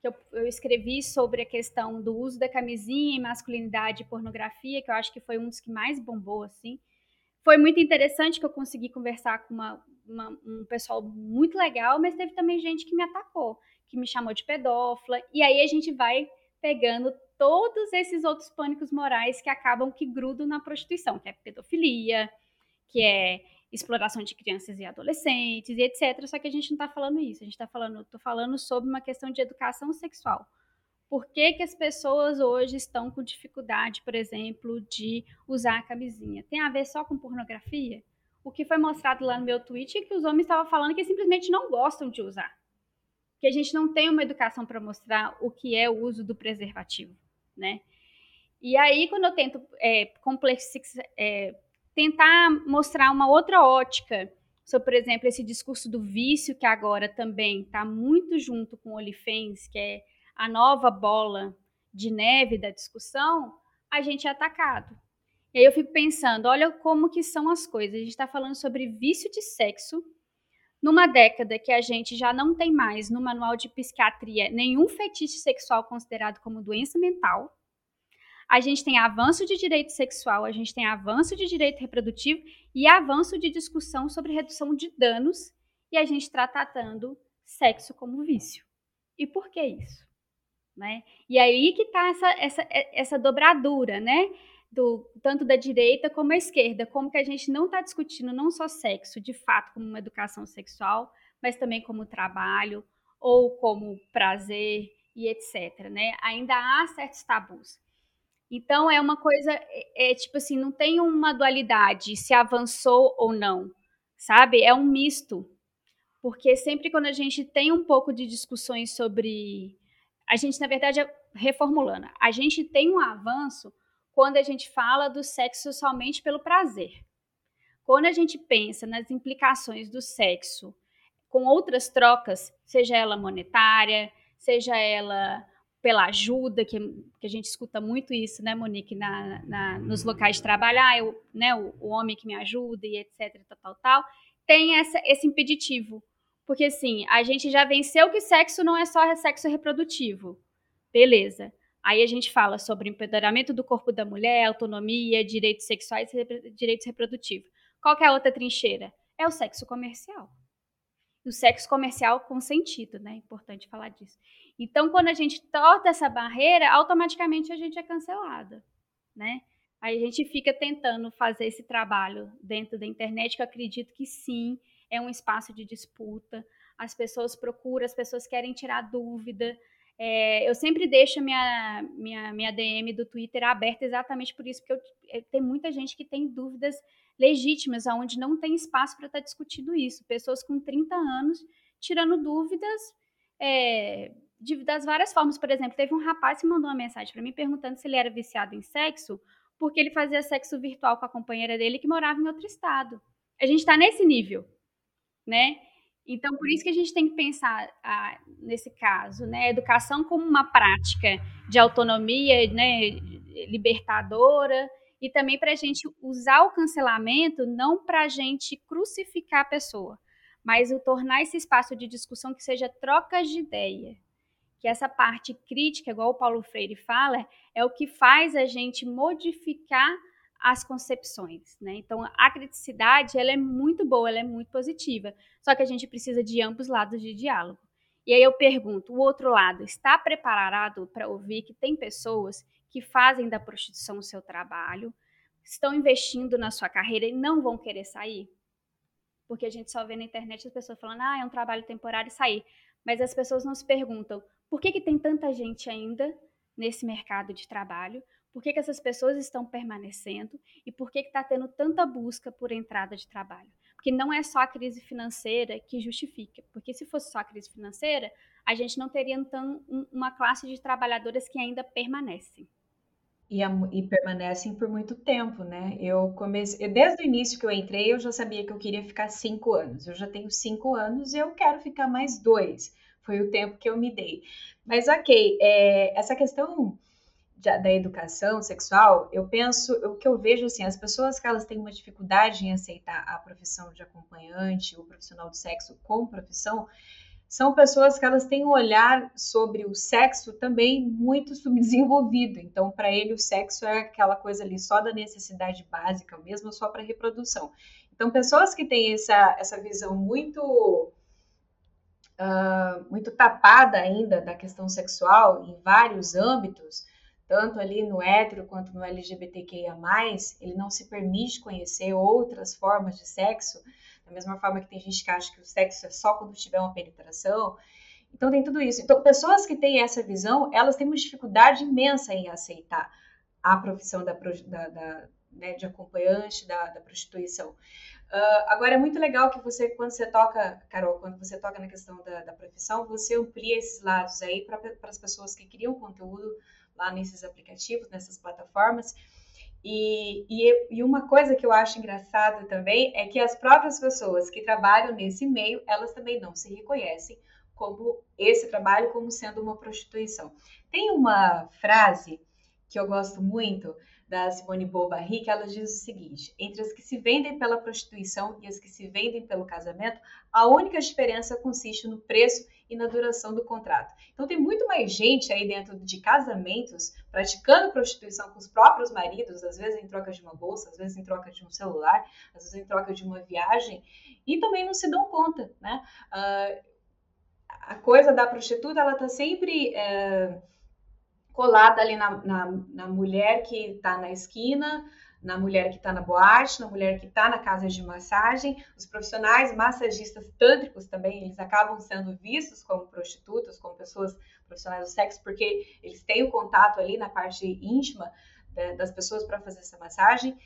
que eu, eu escrevi sobre a questão do uso da camisinha em masculinidade e pornografia, que eu acho que foi um dos que mais bombou, assim. Foi muito interessante que eu consegui conversar com uma, uma, um pessoal muito legal, mas teve também gente que me atacou, que me chamou de pedófila, e aí a gente vai pegando todos esses outros pânicos morais que acabam que grudam na prostituição, que é pedofilia, que é exploração de crianças e adolescentes e etc. Só que a gente não está falando isso. A gente está falando, tô falando sobre uma questão de educação sexual. Por que, que as pessoas hoje estão com dificuldade, por exemplo, de usar a camisinha? Tem a ver só com pornografia? O que foi mostrado lá no meu tweet é que os homens estavam falando que simplesmente não gostam de usar. Que a gente não tem uma educação para mostrar o que é o uso do preservativo, né? E aí, quando eu tento é, é, tentar mostrar uma outra ótica sobre, por exemplo, esse discurso do vício que agora também está muito junto com o Olifens, que é a nova bola de neve da discussão, a gente é atacado. E aí eu fico pensando, olha como que são as coisas. A gente está falando sobre vício de sexo numa década que a gente já não tem mais no manual de psiquiatria nenhum fetiche sexual considerado como doença mental a gente tem avanço de direito sexual, a gente tem avanço de direito reprodutivo e avanço de discussão sobre redução de danos, e a gente está tratando sexo como vício. E por que isso? Né? E aí que está essa, essa, essa dobradura, né? Do, tanto da direita como da esquerda, como que a gente não está discutindo não só sexo, de fato, como uma educação sexual, mas também como trabalho ou como prazer e etc. Né? Ainda há certos tabus. Então é uma coisa, é, é, tipo assim, não tem uma dualidade se avançou ou não, sabe? É um misto. Porque sempre quando a gente tem um pouco de discussões sobre. A gente, na verdade, é reformulando, a gente tem um avanço quando a gente fala do sexo somente pelo prazer. Quando a gente pensa nas implicações do sexo com outras trocas, seja ela monetária, seja ela pela ajuda, que, que, a gente escuta muito isso, né, Monique, na, na nos locais de trabalho, ah, eu, né, o, o, homem que me ajuda e etc, tal, tal, tal. tem essa, esse impeditivo. Porque, assim, a gente já venceu que sexo não é só sexo reprodutivo. Beleza. Aí a gente fala sobre empoderamento do corpo da mulher, autonomia, direitos sexuais e direitos reprodutivos. Qual é a outra trincheira? É o sexo comercial. O sexo comercial consentido, né? É importante falar disso. Então, quando a gente torta essa barreira, automaticamente a gente é cancelada, né? Aí a gente fica tentando fazer esse trabalho dentro da internet, que eu acredito que sim, é um espaço de disputa. As pessoas procuram, as pessoas querem tirar dúvida. É, eu sempre deixo minha, minha, minha DM do Twitter aberta exatamente por isso, porque eu, tem muita gente que tem dúvidas legítimas, onde não tem espaço para estar tá discutindo isso. Pessoas com 30 anos tirando dúvidas é, de, das várias formas. Por exemplo, teve um rapaz que mandou uma mensagem para mim perguntando se ele era viciado em sexo, porque ele fazia sexo virtual com a companheira dele que morava em outro estado. A gente está nesse nível, né? Então, por isso que a gente tem que pensar ah, nesse caso, né? A educação como uma prática de autonomia, né? Libertadora e também para a gente usar o cancelamento não para a gente crucificar a pessoa, mas o tornar esse espaço de discussão que seja trocas de ideia, que essa parte crítica, igual o Paulo Freire fala, é o que faz a gente modificar as concepções, né? Então, a criticidade, ela é muito boa, ela é muito positiva, só que a gente precisa de ambos lados de diálogo. E aí eu pergunto, o outro lado está preparado para ouvir que tem pessoas que fazem da prostituição o seu trabalho, estão investindo na sua carreira e não vão querer sair? Porque a gente só vê na internet as pessoas falando, ah, é um trabalho temporário e sair. Mas as pessoas não se perguntam, por que, que tem tanta gente ainda nesse mercado de trabalho? Por que, que essas pessoas estão permanecendo? E por que está tendo tanta busca por entrada de trabalho? Porque não é só a crise financeira que justifica. Porque se fosse só a crise financeira, a gente não teria então uma classe de trabalhadoras que ainda permanecem. E, a, e, permanecem por muito tempo, né? Eu comecei, desde o início que eu entrei, eu já sabia que eu queria ficar cinco anos. Eu já tenho cinco anos e eu quero ficar mais dois. Foi o tempo que eu me dei. Mas, ok, é, essa questão da educação sexual, eu penso, o que eu vejo assim, as pessoas que elas têm uma dificuldade em aceitar a profissão de acompanhante, o profissional do sexo como profissão, são pessoas que elas têm um olhar sobre o sexo também muito subdesenvolvido. Então, para ele, o sexo é aquela coisa ali só da necessidade básica, mesmo só para reprodução. Então, pessoas que têm essa, essa visão muito uh, muito tapada ainda da questão sexual em vários âmbitos, tanto ali no hétero quanto no LGBTQIA+, ele não se permite conhecer outras formas de sexo, da mesma forma que tem gente que acha que o sexo é só quando tiver uma penetração. Então tem tudo isso. Então, pessoas que têm essa visão, elas têm uma dificuldade imensa em aceitar a profissão da, da, da né, de acompanhante da, da prostituição. Uh, agora, é muito legal que você, quando você toca, Carol, quando você toca na questão da, da profissão, você amplia esses lados aí para as pessoas que criam conteúdo lá nesses aplicativos, nessas plataformas. E, e, e, uma coisa que eu acho engraçada também é que as próprias pessoas que trabalham nesse meio, elas também não se reconhecem como esse trabalho como sendo uma prostituição. Tem uma frase que eu gosto muito, da Simone Bovary, que ela diz o seguinte: entre as que se vendem pela prostituição e as que se vendem pelo casamento, a única diferença consiste no preço e na duração do contrato. Então tem muito mais gente aí dentro de casamentos praticando prostituição com os próprios maridos, às vezes em troca de uma bolsa, às vezes em troca de um celular, às vezes em troca de uma viagem, e também não se dão conta, né? Uh, a coisa da prostituta, ela tá sempre uh, colada ali na, na, na mulher que está na esquina, na mulher que está na boate, na mulher que está na casa de massagem. Os profissionais massagistas tântricos também, eles acabam sendo vistos como prostitutas, como pessoas profissionais do sexo, porque eles têm o contato ali na parte íntima das pessoas para fazer essa massagem.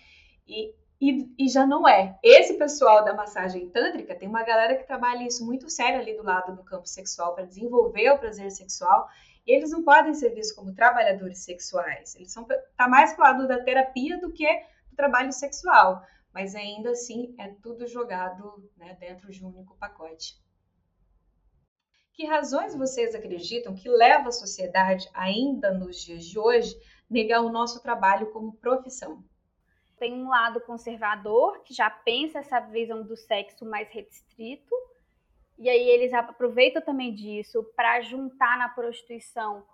E, e, e, já não é. Esse pessoal da massagem tântrica tem uma galera que trabalha isso muito sério ali do lado do campo sexual para desenvolver o prazer sexual eles não podem ser vistos como trabalhadores sexuais. Eles são tá mais pro lado da terapia do que do trabalho sexual, mas ainda assim é tudo jogado né, dentro de um único pacote. Que razões vocês acreditam que leva a sociedade, ainda nos dias de hoje, negar o nosso trabalho como profissão? Tem um lado conservador, que já pensa essa visão do sexo mais restrito, e aí eles aproveitam também disso para juntar na prostituição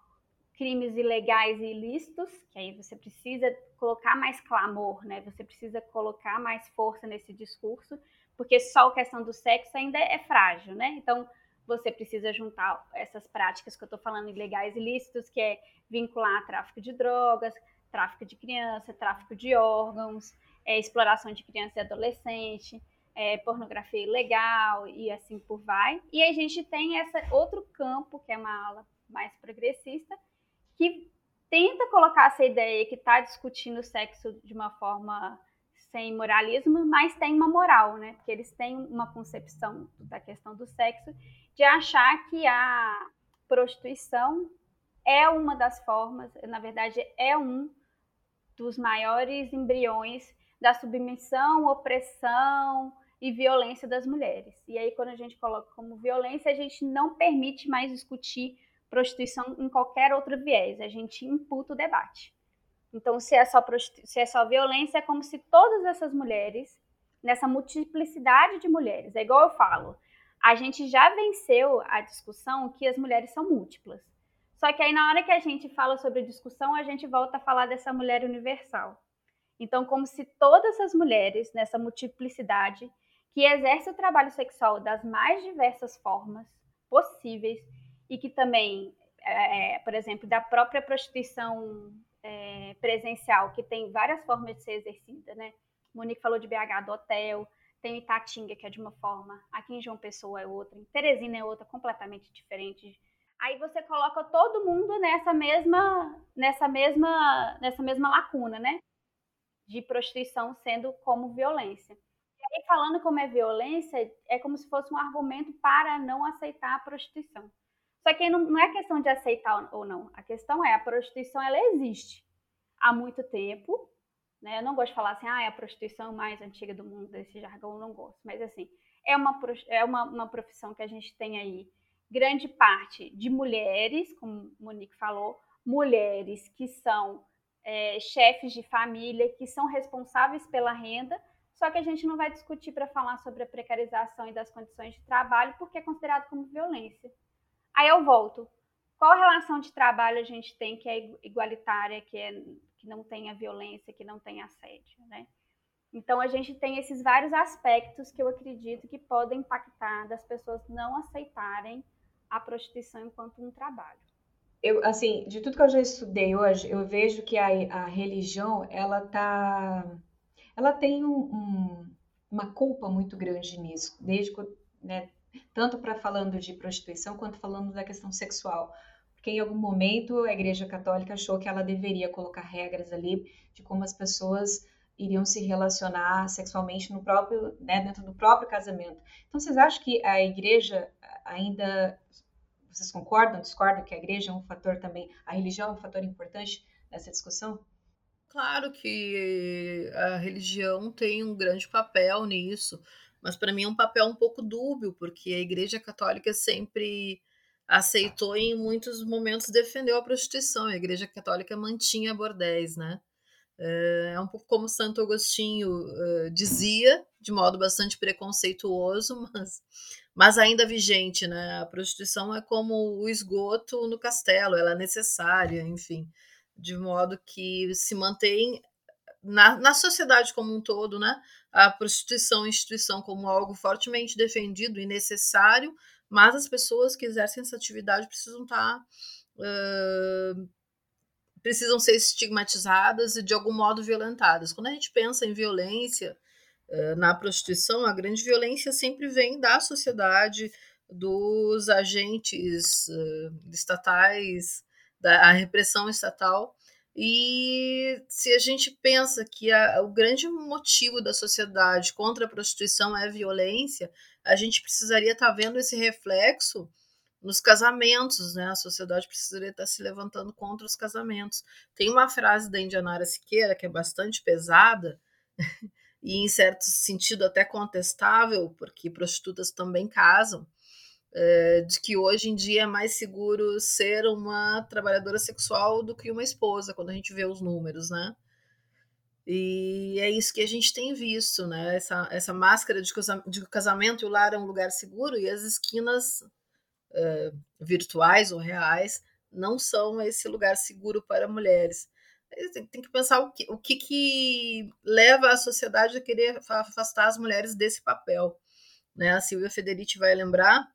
crimes ilegais e ilícitos, que aí você precisa colocar mais clamor, né? Você precisa colocar mais força nesse discurso, porque só a questão do sexo ainda é frágil, né? Então, você precisa juntar essas práticas que eu estou falando, ilegais e ilícitos, que é vincular tráfico de drogas, tráfico de criança, tráfico de órgãos, é, exploração de criança e adolescente, é, pornografia ilegal e assim por vai. E a gente tem esse outro campo, que é uma ala mais progressista, que tenta colocar essa ideia que está discutindo o sexo de uma forma sem moralismo, mas tem uma moral, né? Porque eles têm uma concepção da questão do sexo de achar que a prostituição é uma das formas, na verdade, é um dos maiores embriões da submissão, opressão e violência das mulheres. E aí, quando a gente coloca como violência, a gente não permite mais discutir prostituição em qualquer outro viés, a gente imputa o debate. Então, se é, só se é só violência, é como se todas essas mulheres, nessa multiplicidade de mulheres, é igual eu falo, a gente já venceu a discussão que as mulheres são múltiplas. Só que aí, na hora que a gente fala sobre discussão, a gente volta a falar dessa mulher universal. Então, como se todas as mulheres, nessa multiplicidade, que exercem o trabalho sexual das mais diversas formas possíveis, e que também, é, é, por exemplo, da própria prostituição é, presencial, que tem várias formas de ser exercida, né? Monique falou de BH do hotel, tem Itatinga, que é de uma forma, aqui em João Pessoa é outra, em Teresina é outra, completamente diferente. Aí você coloca todo mundo nessa mesma, nessa mesma, nessa mesma lacuna, né? De prostituição sendo como violência. E aí, falando como é violência, é como se fosse um argumento para não aceitar a prostituição. Só que não, não é questão de aceitar ou não. A questão é a prostituição ela existe há muito tempo. Né? Eu não gosto de falar assim, ah, é a prostituição mais antiga do mundo, desse jargão não gosto. Mas assim, é uma, é uma, uma profissão que a gente tem aí grande parte de mulheres, como Monique falou, mulheres que são é, chefes de família, que são responsáveis pela renda, só que a gente não vai discutir para falar sobre a precarização e das condições de trabalho, porque é considerado como violência. Aí eu volto. Qual relação de trabalho a gente tem que é igualitária, que, é, que não tenha violência, que não tenha assédio, né? Então a gente tem esses vários aspectos que eu acredito que podem impactar das pessoas não aceitarem a prostituição enquanto um trabalho. Eu, assim, de tudo que eu já estudei hoje, eu vejo que a, a religião, ela tá, ela tem um, um, uma culpa muito grande nisso, desde né, tanto para falando de prostituição quanto falando da questão sexual. Porque em algum momento a Igreja Católica achou que ela deveria colocar regras ali de como as pessoas iriam se relacionar sexualmente no próprio, né, dentro do próprio casamento. Então vocês acham que a igreja ainda vocês concordam, discordam que a igreja é um fator também, a religião é um fator importante nessa discussão? Claro que a religião tem um grande papel nisso mas para mim é um papel um pouco dúbio, porque a Igreja Católica sempre aceitou e em muitos momentos defendeu a prostituição. A Igreja Católica mantinha bordéis, né? É, é um pouco como Santo Agostinho uh, dizia, de modo bastante preconceituoso, mas, mas ainda vigente, né? A prostituição é como o esgoto no castelo, ela é necessária, enfim, de modo que se mantém na, na sociedade como um todo, né? A prostituição, a instituição como algo fortemente defendido e necessário, mas as pessoas que exercem essa atividade precisam estar. Tá, uh, precisam ser estigmatizadas e de algum modo violentadas. Quando a gente pensa em violência uh, na prostituição, a grande violência sempre vem da sociedade, dos agentes uh, estatais, da repressão estatal e se a gente pensa que a, o grande motivo da sociedade contra a prostituição é a violência, a gente precisaria estar tá vendo esse reflexo nos casamentos, né? A sociedade precisaria estar tá se levantando contra os casamentos. Tem uma frase da Indianara Siqueira que é bastante pesada e, em certo sentido, até contestável, porque prostitutas também casam, de que hoje em dia é mais seguro ser uma trabalhadora sexual do que uma esposa, quando a gente vê os números, né? E é isso que a gente tem visto, né? Essa, essa máscara de casamento e o lar é um lugar seguro e as esquinas uh, virtuais ou reais não são esse lugar seguro para mulheres. Tem que pensar o, que, o que, que leva a sociedade a querer afastar as mulheres desse papel. Né? A Silvia Federici vai lembrar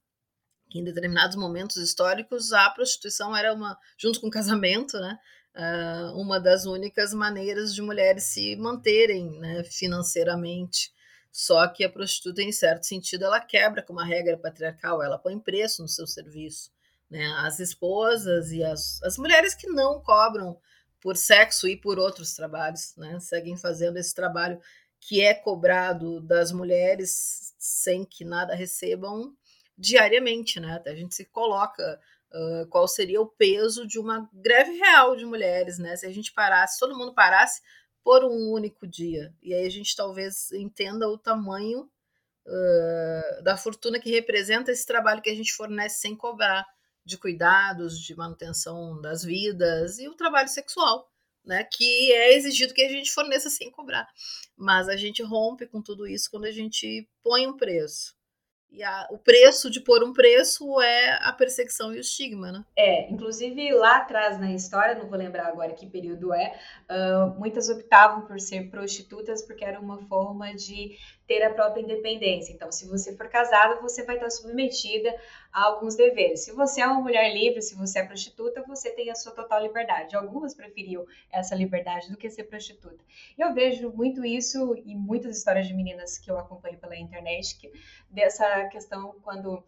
que em determinados momentos históricos a prostituição era uma, junto com o casamento, né, uh, uma das únicas maneiras de mulheres se manterem né, financeiramente. Só que a prostituta, em certo sentido, ela quebra com uma regra patriarcal, ela põe preço no seu serviço. Né? As esposas e as, as mulheres que não cobram por sexo e por outros trabalhos, né? seguem fazendo esse trabalho que é cobrado das mulheres sem que nada recebam diariamente, né? A gente se coloca uh, qual seria o peso de uma greve real de mulheres, né? Se a gente parasse, se todo mundo parasse por um único dia. E aí a gente talvez entenda o tamanho uh, da fortuna que representa esse trabalho que a gente fornece sem cobrar de cuidados, de manutenção das vidas e o trabalho sexual, né, que é exigido que a gente forneça sem cobrar. Mas a gente rompe com tudo isso quando a gente põe um preço. E a, o preço de pôr um preço é a perseguição e o estigma, né? É, inclusive lá atrás na história, não vou lembrar agora que período é, uh, muitas optavam por ser prostitutas porque era uma forma de ter a própria independência. Então, se você for casada, você vai estar submetida a alguns deveres. Se você é uma mulher livre, se você é prostituta, você tem a sua total liberdade. Algumas preferiam essa liberdade do que ser prostituta. Eu vejo muito isso e muitas histórias de meninas que eu acompanho pela internet que, dessa questão quando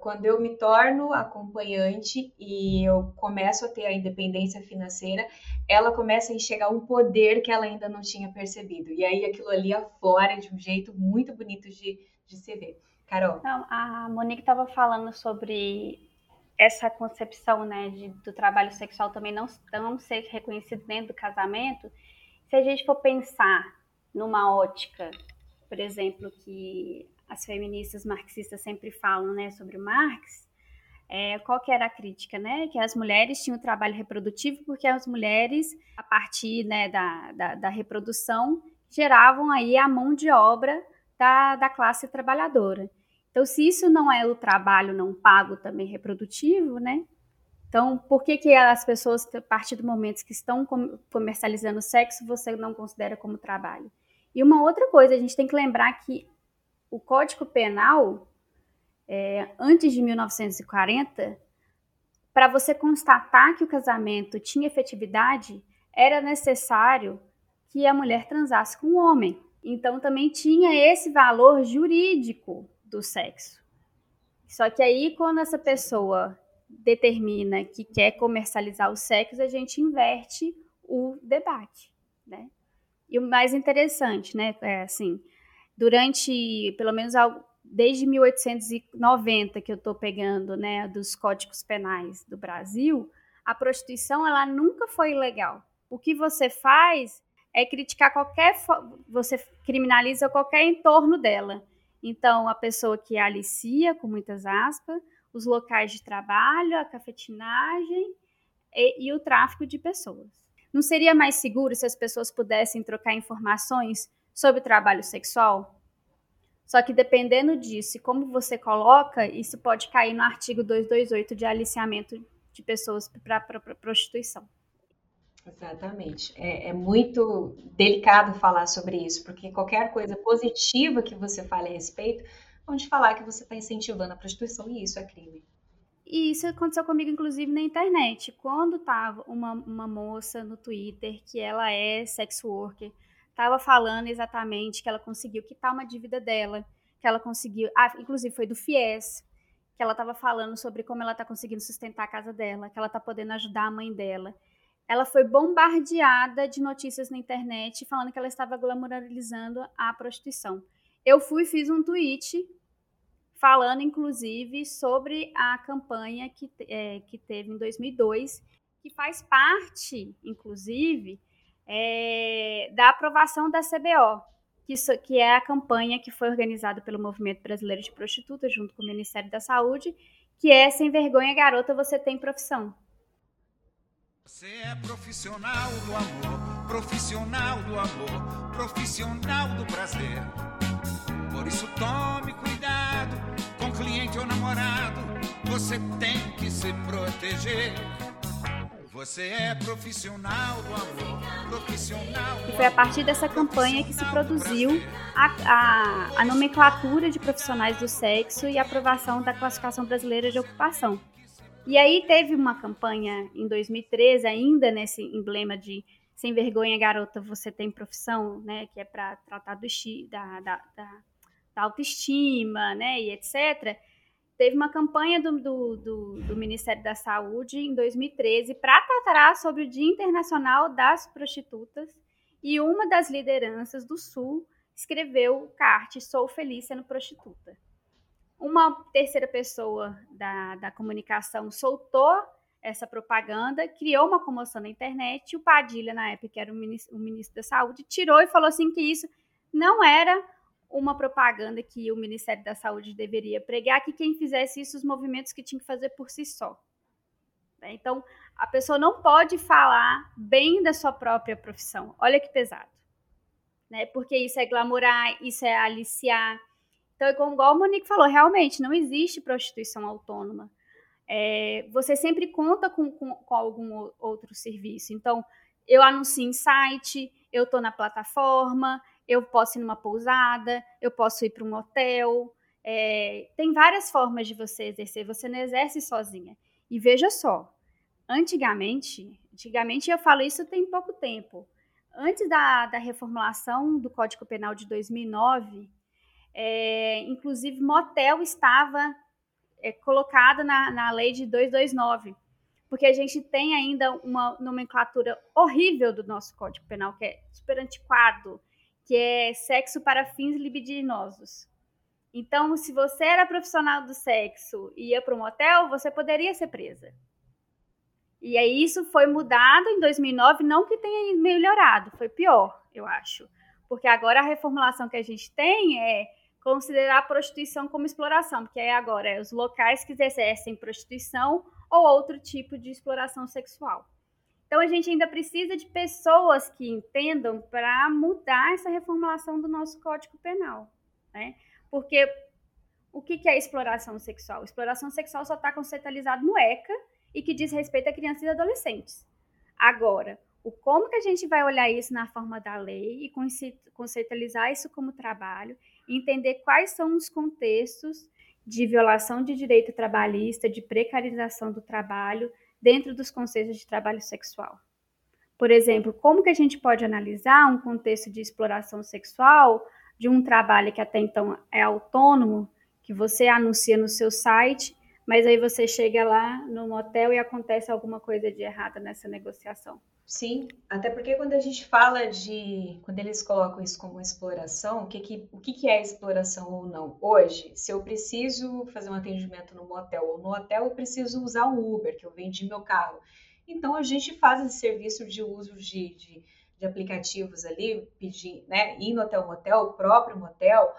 quando eu me torno acompanhante e eu começo a ter a independência financeira, ela começa a enxergar um poder que ela ainda não tinha percebido. E aí aquilo ali aflora de um jeito muito bonito de, de se ver. Carol. Então, a Monique estava falando sobre essa concepção né, de, do trabalho sexual também não, não ser reconhecido dentro do casamento. Se a gente for pensar numa ótica, por exemplo, que as feministas marxistas sempre falam, né, sobre o Marx, é, qual que era a crítica, né? Que as mulheres tinham trabalho reprodutivo porque as mulheres, a partir né, da, da, da reprodução, geravam aí a mão de obra da, da classe trabalhadora. Então, se isso não é o trabalho não pago também reprodutivo, né? Então, por que, que as pessoas, a partir do momento que estão comercializando sexo, você não considera como trabalho? E uma outra coisa, a gente tem que lembrar que o Código Penal, é, antes de 1940, para você constatar que o casamento tinha efetividade, era necessário que a mulher transasse com o homem. Então também tinha esse valor jurídico do sexo. Só que aí, quando essa pessoa determina que quer comercializar o sexo, a gente inverte o debate, né? E o mais interessante, né, é assim, durante pelo menos desde 1890 que eu estou pegando, né, dos códigos penais do Brasil, a prostituição ela nunca foi ilegal. O que você faz é criticar qualquer você criminaliza qualquer entorno dela. Então, a pessoa que alicia, com muitas aspas, os locais de trabalho, a cafetinagem e, e o tráfico de pessoas. Não seria mais seguro se as pessoas pudessem trocar informações sobre trabalho sexual. Só que dependendo disso e como você coloca, isso pode cair no artigo 228 de aliciamento de pessoas para prostituição. Exatamente. É, é, muito delicado falar sobre isso, porque qualquer coisa positiva que você fale a respeito, vão te falar que você está incentivando a prostituição e isso é crime. E isso aconteceu comigo, inclusive, na internet. Quando tava uma, uma moça no Twitter que ela é sex worker, estava falando exatamente que ela conseguiu quitar uma dívida dela, que ela conseguiu, ah, inclusive foi do FIES, que ela estava falando sobre como ela está conseguindo sustentar a casa dela, que ela está podendo ajudar a mãe dela. Ela foi bombardeada de notícias na internet falando que ela estava glamorizando a prostituição. Eu fui e fiz um tweet falando, inclusive, sobre a campanha que, é, que teve em 2002, que faz parte, inclusive, é, da aprovação da CBO, que, isso, que é a campanha que foi organizada pelo Movimento Brasileiro de Prostitutas, junto com o Ministério da Saúde, que é Sem Vergonha Garota, Você Tem Profissão. Você é profissional do amor, profissional do amor, profissional do prazer. Por isso tome cuidado com cliente ou namorado, você tem que se proteger. Você é profissional do amor, profissional E foi a partir dessa campanha que se produziu a, a, a nomenclatura de profissionais do sexo e a aprovação da classificação brasileira de ocupação. E aí teve uma campanha em 2013, ainda nesse emblema de sem vergonha, garota, você tem profissão, né? Que é para tratar do, da, da, da, da, autoestima, né? E etc. Teve uma campanha do, do, do, do Ministério da Saúde em 2013 para tratar sobre o Dia Internacional das Prostitutas. E uma das lideranças do Sul escreveu o cart Sou Feliz Sendo Prostituta uma terceira pessoa da, da comunicação soltou essa propaganda, criou uma comoção na internet, e o Padilha, na época, que era o ministro, o ministro da Saúde, tirou e falou assim que isso não era uma propaganda que o Ministério da Saúde deveria pregar, que quem fizesse isso, os movimentos que tinham que fazer por si só. Né? Então, a pessoa não pode falar bem da sua própria profissão. Olha que pesado. Né? Porque isso é glamourar, isso é aliciar, então, é como igual a Monique falou, realmente não existe prostituição autônoma. É, você sempre conta com, com, com, algum outro serviço. Então, eu anuncio em site, eu estou na plataforma, eu posso ir numa pousada, eu posso ir para um hotel. É, tem várias formas de você exercer, você não exerce sozinha. E veja só, antigamente, antigamente eu falo isso tem pouco tempo, antes da, da reformulação do Código Penal de 2009, é, inclusive, motel estava é, colocado na, na lei de 229, porque a gente tem ainda uma nomenclatura horrível do nosso Código Penal, que é super antiquado, que é sexo para fins libidinosos. Então, se você era profissional do sexo e ia para um motel, você poderia ser presa. E aí isso foi mudado em 2009, não que tenha melhorado, foi pior, eu acho. Porque agora a reformulação que a gente tem é considerar a prostituição como exploração, porque aí agora é os locais que exercem prostituição ou outro tipo de exploração sexual. Então a gente ainda precisa de pessoas que entendam para mudar essa reformulação do nosso Código Penal, né? Porque o que é exploração sexual? Exploração sexual só está conceitualizado no ECA e que diz respeito a crianças e adolescentes. Agora, o como que a gente vai olhar isso na forma da lei e conceitualizar isso como trabalho entender quais são os contextos de violação de direito trabalhista, de precarização do trabalho dentro dos conceitos de trabalho sexual. Por exemplo, como que a gente pode analisar um contexto de exploração sexual de um trabalho que até então é autônomo, que você anuncia no seu site, mas aí você chega lá no motel e acontece alguma coisa de errada nessa negociação. Sim, até porque quando a gente fala de, quando eles colocam isso como exploração, o que, que, o que, que é exploração ou não? Hoje, se eu preciso fazer um atendimento no motel ou no hotel, eu preciso usar um Uber, que eu vendi meu carro. Então a gente faz esse serviço de uso de, de, de aplicativos ali, pedir, né, indo até o motel, o próprio motel,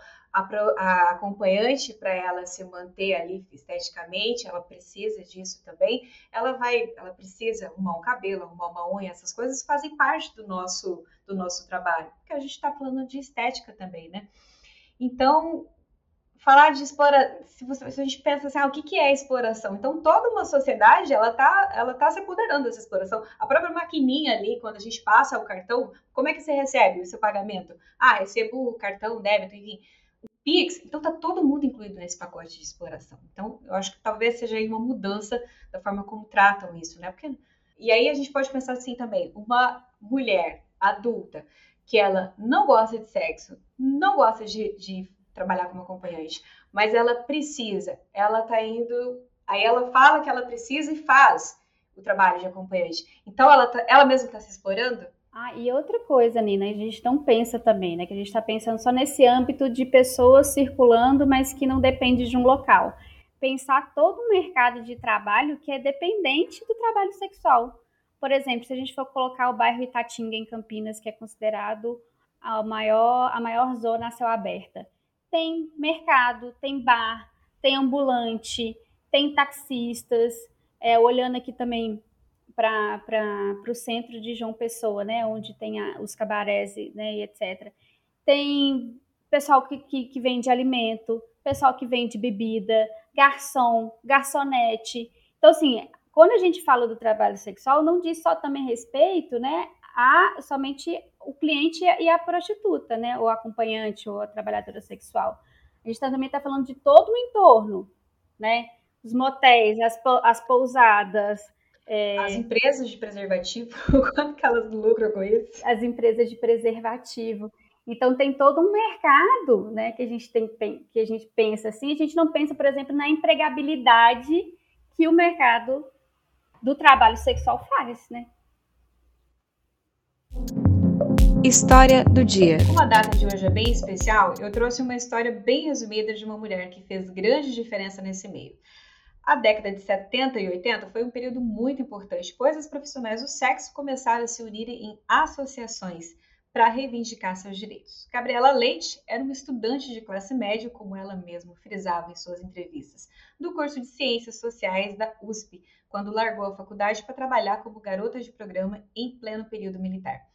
a, acompanhante, para ela se manter ali esteticamente, ela precisa disso também. Ela vai, ela precisa arrumar um cabelo, arrumar uma unha, essas coisas fazem parte do nosso, do nosso trabalho, porque a gente está falando de estética também, né? Então, falar de exploração, se, você, se a gente pensa assim, ah, o que, que é exploração? Então, toda uma sociedade, ela tá, ela tá se apoderando dessa exploração. A própria maquininha ali, quando a gente passa o cartão, como é que você recebe o seu pagamento? Ah, recebo o cartão, débito, enfim. Pix, então tá todo mundo incluído nesse pacote de exploração. Então, eu acho que talvez seja aí uma mudança da forma como tratam isso, né? Porque, e aí a gente pode pensar assim também, uma mulher adulta que ela não gosta de sexo, não gosta de, de trabalhar como acompanhante, mas ela precisa, ela tá indo, aí ela fala que ela precisa e faz o trabalho de acompanhante. Então ela, tá, ela mesma está se explorando? Ah, e outra coisa, Nina, a gente não pensa também, né? Que a gente está pensando só nesse âmbito de pessoas circulando, mas que não depende de um local. Pensar todo um mercado de trabalho que é dependente do trabalho sexual. Por exemplo, se a gente for colocar o bairro Itatinga em Campinas, que é considerado a maior, a maior zona a céu aberta, tem mercado, tem bar, tem ambulante, tem taxistas. É, olhando aqui também para o centro de João Pessoa, né, onde tem a, os cabarés né, e etc. Tem pessoal que, que, que vende alimento, pessoal que vende bebida, garçom, garçonete. Então, assim, quando a gente fala do trabalho sexual, não diz só também respeito, né, a somente o cliente e a prostituta, né, ou acompanhante ou a trabalhadora sexual. A gente também está falando de todo o entorno, né, os motéis, as, as pousadas, é... As empresas de preservativo, quanto que elas lucram com isso? As empresas de preservativo. Então tem todo um mercado, né, que a gente tem que a gente pensa assim, a gente não pensa, por exemplo, na empregabilidade que o mercado do trabalho sexual faz, né? História do dia. Como a data de hoje é bem especial, eu trouxe uma história bem resumida de uma mulher que fez grande diferença nesse meio. A década de 70 e 80 foi um período muito importante, pois os profissionais do sexo começaram a se unirem em associações para reivindicar seus direitos. Gabriela Leite era uma estudante de classe média, como ela mesma frisava em suas entrevistas, do curso de Ciências Sociais da USP, quando largou a faculdade para trabalhar como garota de programa em pleno período militar.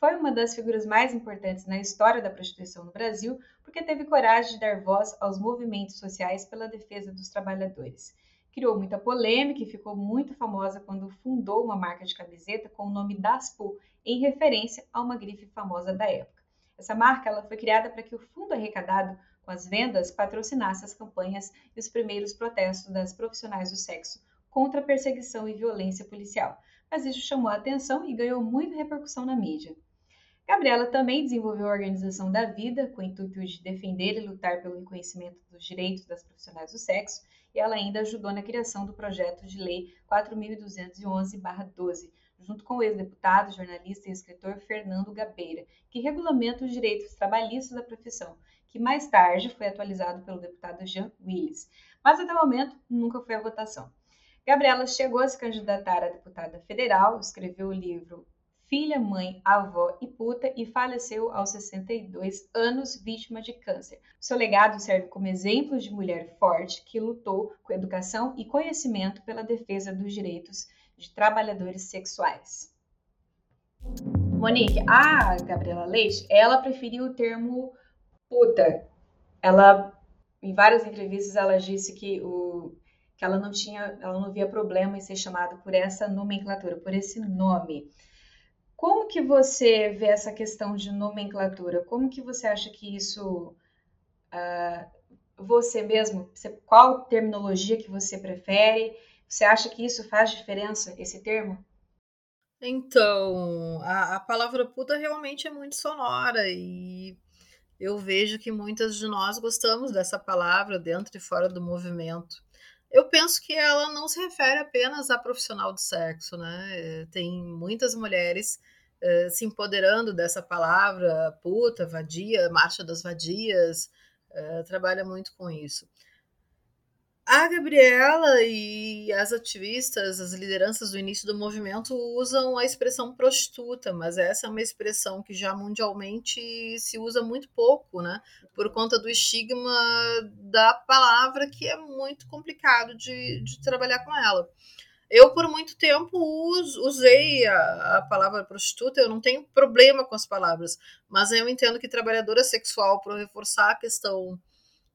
Foi uma das figuras mais importantes na história da prostituição no Brasil, porque teve coragem de dar voz aos movimentos sociais pela defesa dos trabalhadores criou muita polêmica e ficou muito famosa quando fundou uma marca de camiseta com o nome Daspo, em referência a uma grife famosa da época. Essa marca ela foi criada para que o fundo arrecadado com as vendas patrocinasse as campanhas e os primeiros protestos das profissionais do sexo contra a perseguição e violência policial. Mas isso chamou a atenção e ganhou muita repercussão na mídia. Gabriela também desenvolveu a Organização da Vida, com o intuito de defender e lutar pelo reconhecimento dos direitos das profissionais do sexo, e ela ainda ajudou na criação do projeto de lei 4.211-12, junto com o ex-deputado, jornalista e escritor Fernando Gabeira, que regulamenta os direitos trabalhistas da profissão, que mais tarde foi atualizado pelo deputado Jean Willis, mas até o momento nunca foi à votação. Gabriela chegou a se candidatar a deputada federal, escreveu o livro filha, mãe, avó e puta e faleceu aos 62 anos vítima de câncer. Seu legado serve como exemplo de mulher forte que lutou com educação e conhecimento pela defesa dos direitos de trabalhadores sexuais. Monique, a Gabriela Leite, ela preferiu o termo puta. Ela, em várias entrevistas, ela disse que o que ela não tinha, ela não via problema em ser chamada por essa nomenclatura, por esse nome. Como que você vê essa questão de nomenclatura? Como que você acha que isso, uh, você mesmo, você, qual terminologia que você prefere? Você acha que isso faz diferença, esse termo? Então, a, a palavra puta realmente é muito sonora e eu vejo que muitas de nós gostamos dessa palavra dentro e fora do movimento. Eu penso que ela não se refere apenas a profissional do sexo, né? Tem muitas mulheres uh, se empoderando dessa palavra puta, vadia, marcha das vadias, uh, trabalha muito com isso. A Gabriela e as ativistas, as lideranças do início do movimento usam a expressão prostituta, mas essa é uma expressão que já mundialmente se usa muito pouco, né? Por conta do estigma da palavra, que é muito complicado de, de trabalhar com ela. Eu, por muito tempo, usei a, a, palavra prostituta, eu não tenho problema com as palavras, mas eu entendo que trabalhadora sexual, para reforçar a questão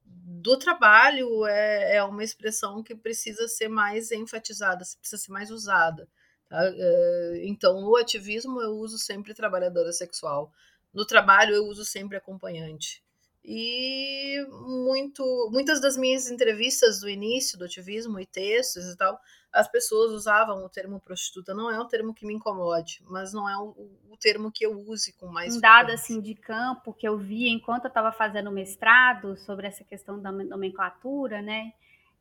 do trabalho é, é uma expressão que precisa ser mais enfatizada, precisa ser mais usada. Tá? É, então, no ativismo eu uso sempre trabalhadora sexual, no trabalho eu uso sempre acompanhante. E muito, muitas das minhas entrevistas do início do ativismo e textos e tal, as pessoas usavam o termo prostituta. Não é um termo que me incomode, mas não é o, o termo que eu use com mais Um dado assim de campo que eu vi enquanto eu estava fazendo o mestrado sobre essa questão da nomenclatura, né?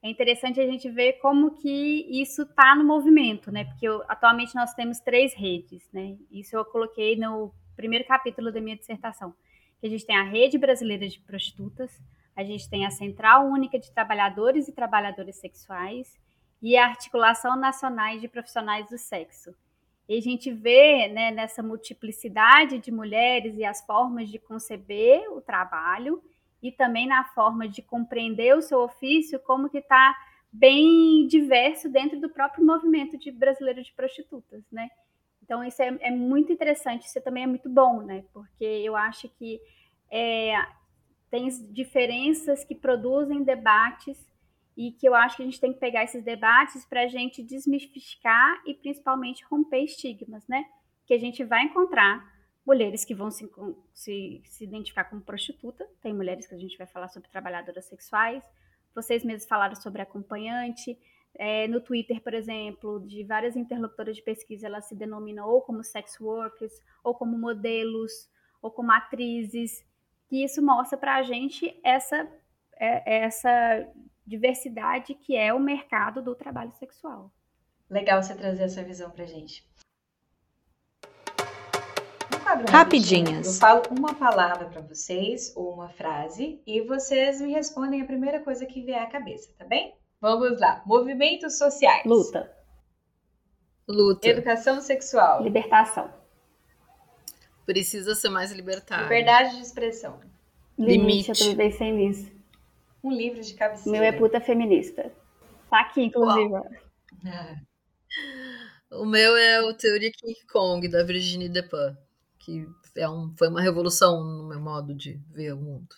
É interessante a gente ver como que isso está no movimento, né? Porque eu, atualmente nós temos três redes, né? Isso eu coloquei no primeiro capítulo da minha dissertação. A gente tem a Rede Brasileira de Prostitutas, a gente tem a Central Única de Trabalhadores e Trabalhadoras Sexuais e a Articulação Nacionais de Profissionais do Sexo. E a gente vê né, nessa multiplicidade de mulheres e as formas de conceber o trabalho e também na forma de compreender o seu ofício, como que está bem diverso dentro do próprio movimento de brasileiro de prostitutas, né? Então isso é, é muito interessante, isso também é muito bom, né? Porque eu acho que é, tem diferenças que produzem debates e que eu acho que a gente tem que pegar esses debates para a gente desmistificar e principalmente romper estigmas, né? Que a gente vai encontrar mulheres que vão se, se, se identificar como prostituta, tem mulheres que a gente vai falar sobre trabalhadoras sexuais, vocês mesmos falaram sobre acompanhante, é, no Twitter, por exemplo, de várias interlocutoras de pesquisa, elas se denominam ou como sex workers, ou como modelos, ou como atrizes, que isso mostra para a gente essa, é, essa diversidade que é o mercado do trabalho sexual. Legal você trazer essa visão para a gente. Rapidinhas. Eu falo uma palavra para vocês ou uma frase e vocês me respondem a primeira coisa que vier à cabeça, tá bem? Vamos lá. Movimentos sociais. Luta. Luta. Educação sexual. Libertação. Precisa ser mais libertário. Liberdade de expressão. Limite. Limite. Eu também pensei nisso. Um livro de cabeceira. Meu é puta feminista. Tá aqui, inclusive. Ah. O meu é o Teoria King Kong, da Virginie Despentes, que é um, foi uma revolução no meu modo de ver o mundo.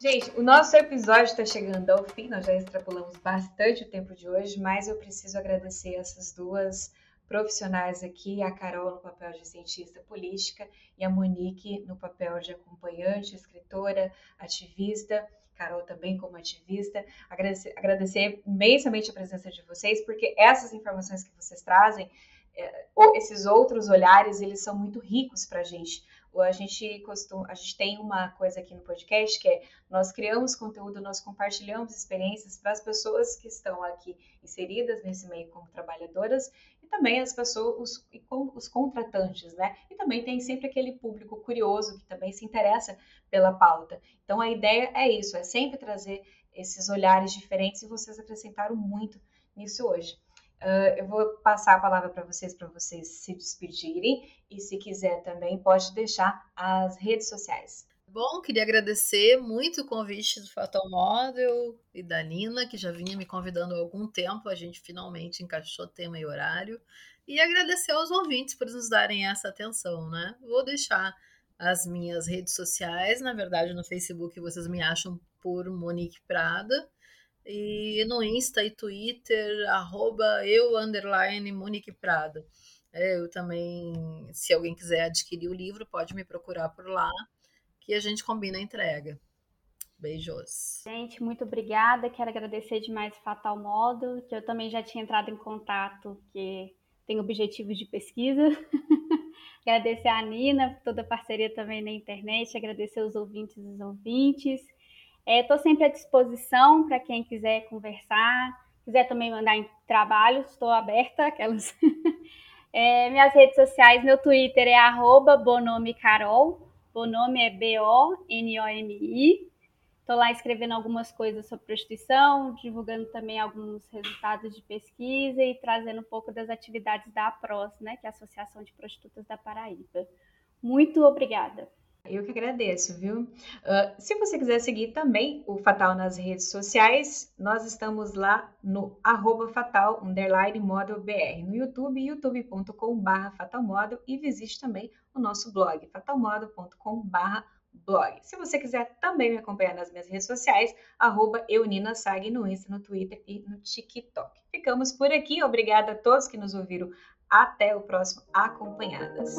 Gente, o nosso episódio está chegando ao fim, nós já extrapolamos bastante o tempo de hoje, mas eu preciso agradecer essas duas profissionais aqui, a Carol no papel de cientista política e a Monique no papel de acompanhante, escritora, ativista. Carol também como ativista. Agradecer, agradecer imensamente a presença de vocês, porque essas informações que vocês trazem, é, esses outros olhares, eles são muito ricos para a gente a gente costuma, a gente tem uma coisa aqui no podcast que é nós criamos conteúdo, nós compartilhamos experiências para as pessoas que estão aqui inseridas nesse meio como trabalhadoras e também as pessoas, os, os contratantes, né? E também tem sempre aquele público curioso que também se interessa pela pauta. Então a ideia é isso, é sempre trazer esses olhares diferentes e vocês acrescentaram muito nisso hoje. Uh, eu vou passar a palavra para vocês, para vocês se despedirem. E se quiser também, pode deixar as redes sociais. Bom, queria agradecer muito o convite do Fatal Model e da Nina, que já vinha me convidando há algum tempo. A gente finalmente encaixou tema e horário. E agradecer aos ouvintes por nos darem essa atenção, né? Vou deixar as minhas redes sociais. Na verdade, no Facebook vocês me acham por Monique Prada. E no Insta e Twitter, arroba eu, underline, Monique Prada. É, eu também, se alguém quiser adquirir o livro, pode me procurar por lá, que a gente combina a entrega. Beijos. Gente, muito obrigada. Quero agradecer demais Fatal Modo, que eu também já tinha entrado em contato, que tem objetivos de pesquisa. agradecer a Nina toda a parceria também na internet, agradecer os ouvintes e os ouvintes. Estou é, sempre à disposição para quem quiser conversar, quiser também mandar em trabalho, estou aberta. Aquelas. é, minhas redes sociais, meu Twitter é arroba bonomecarol, Bonome é B-O-N-O-M-I. Estou lá escrevendo algumas coisas sobre prostituição, divulgando também alguns resultados de pesquisa e trazendo um pouco das atividades da APROS, né, que é a Associação de Prostitutas da Paraíba. Muito obrigada. Eu que agradeço, viu? Uh, se você quiser seguir também o Fatal nas redes sociais, nós estamos lá no arroba fatal, BR, no YouTube, youtube.com.br fatalmodel e visite também o nosso blog, fatalmodel.com.br blog. Se você quiser também me acompanhar nas minhas redes sociais, arroba euninasag no Insta, no Twitter e no TikTok. Ficamos por aqui, obrigada a todos que nos ouviram. Até o próximo Acompanhadas.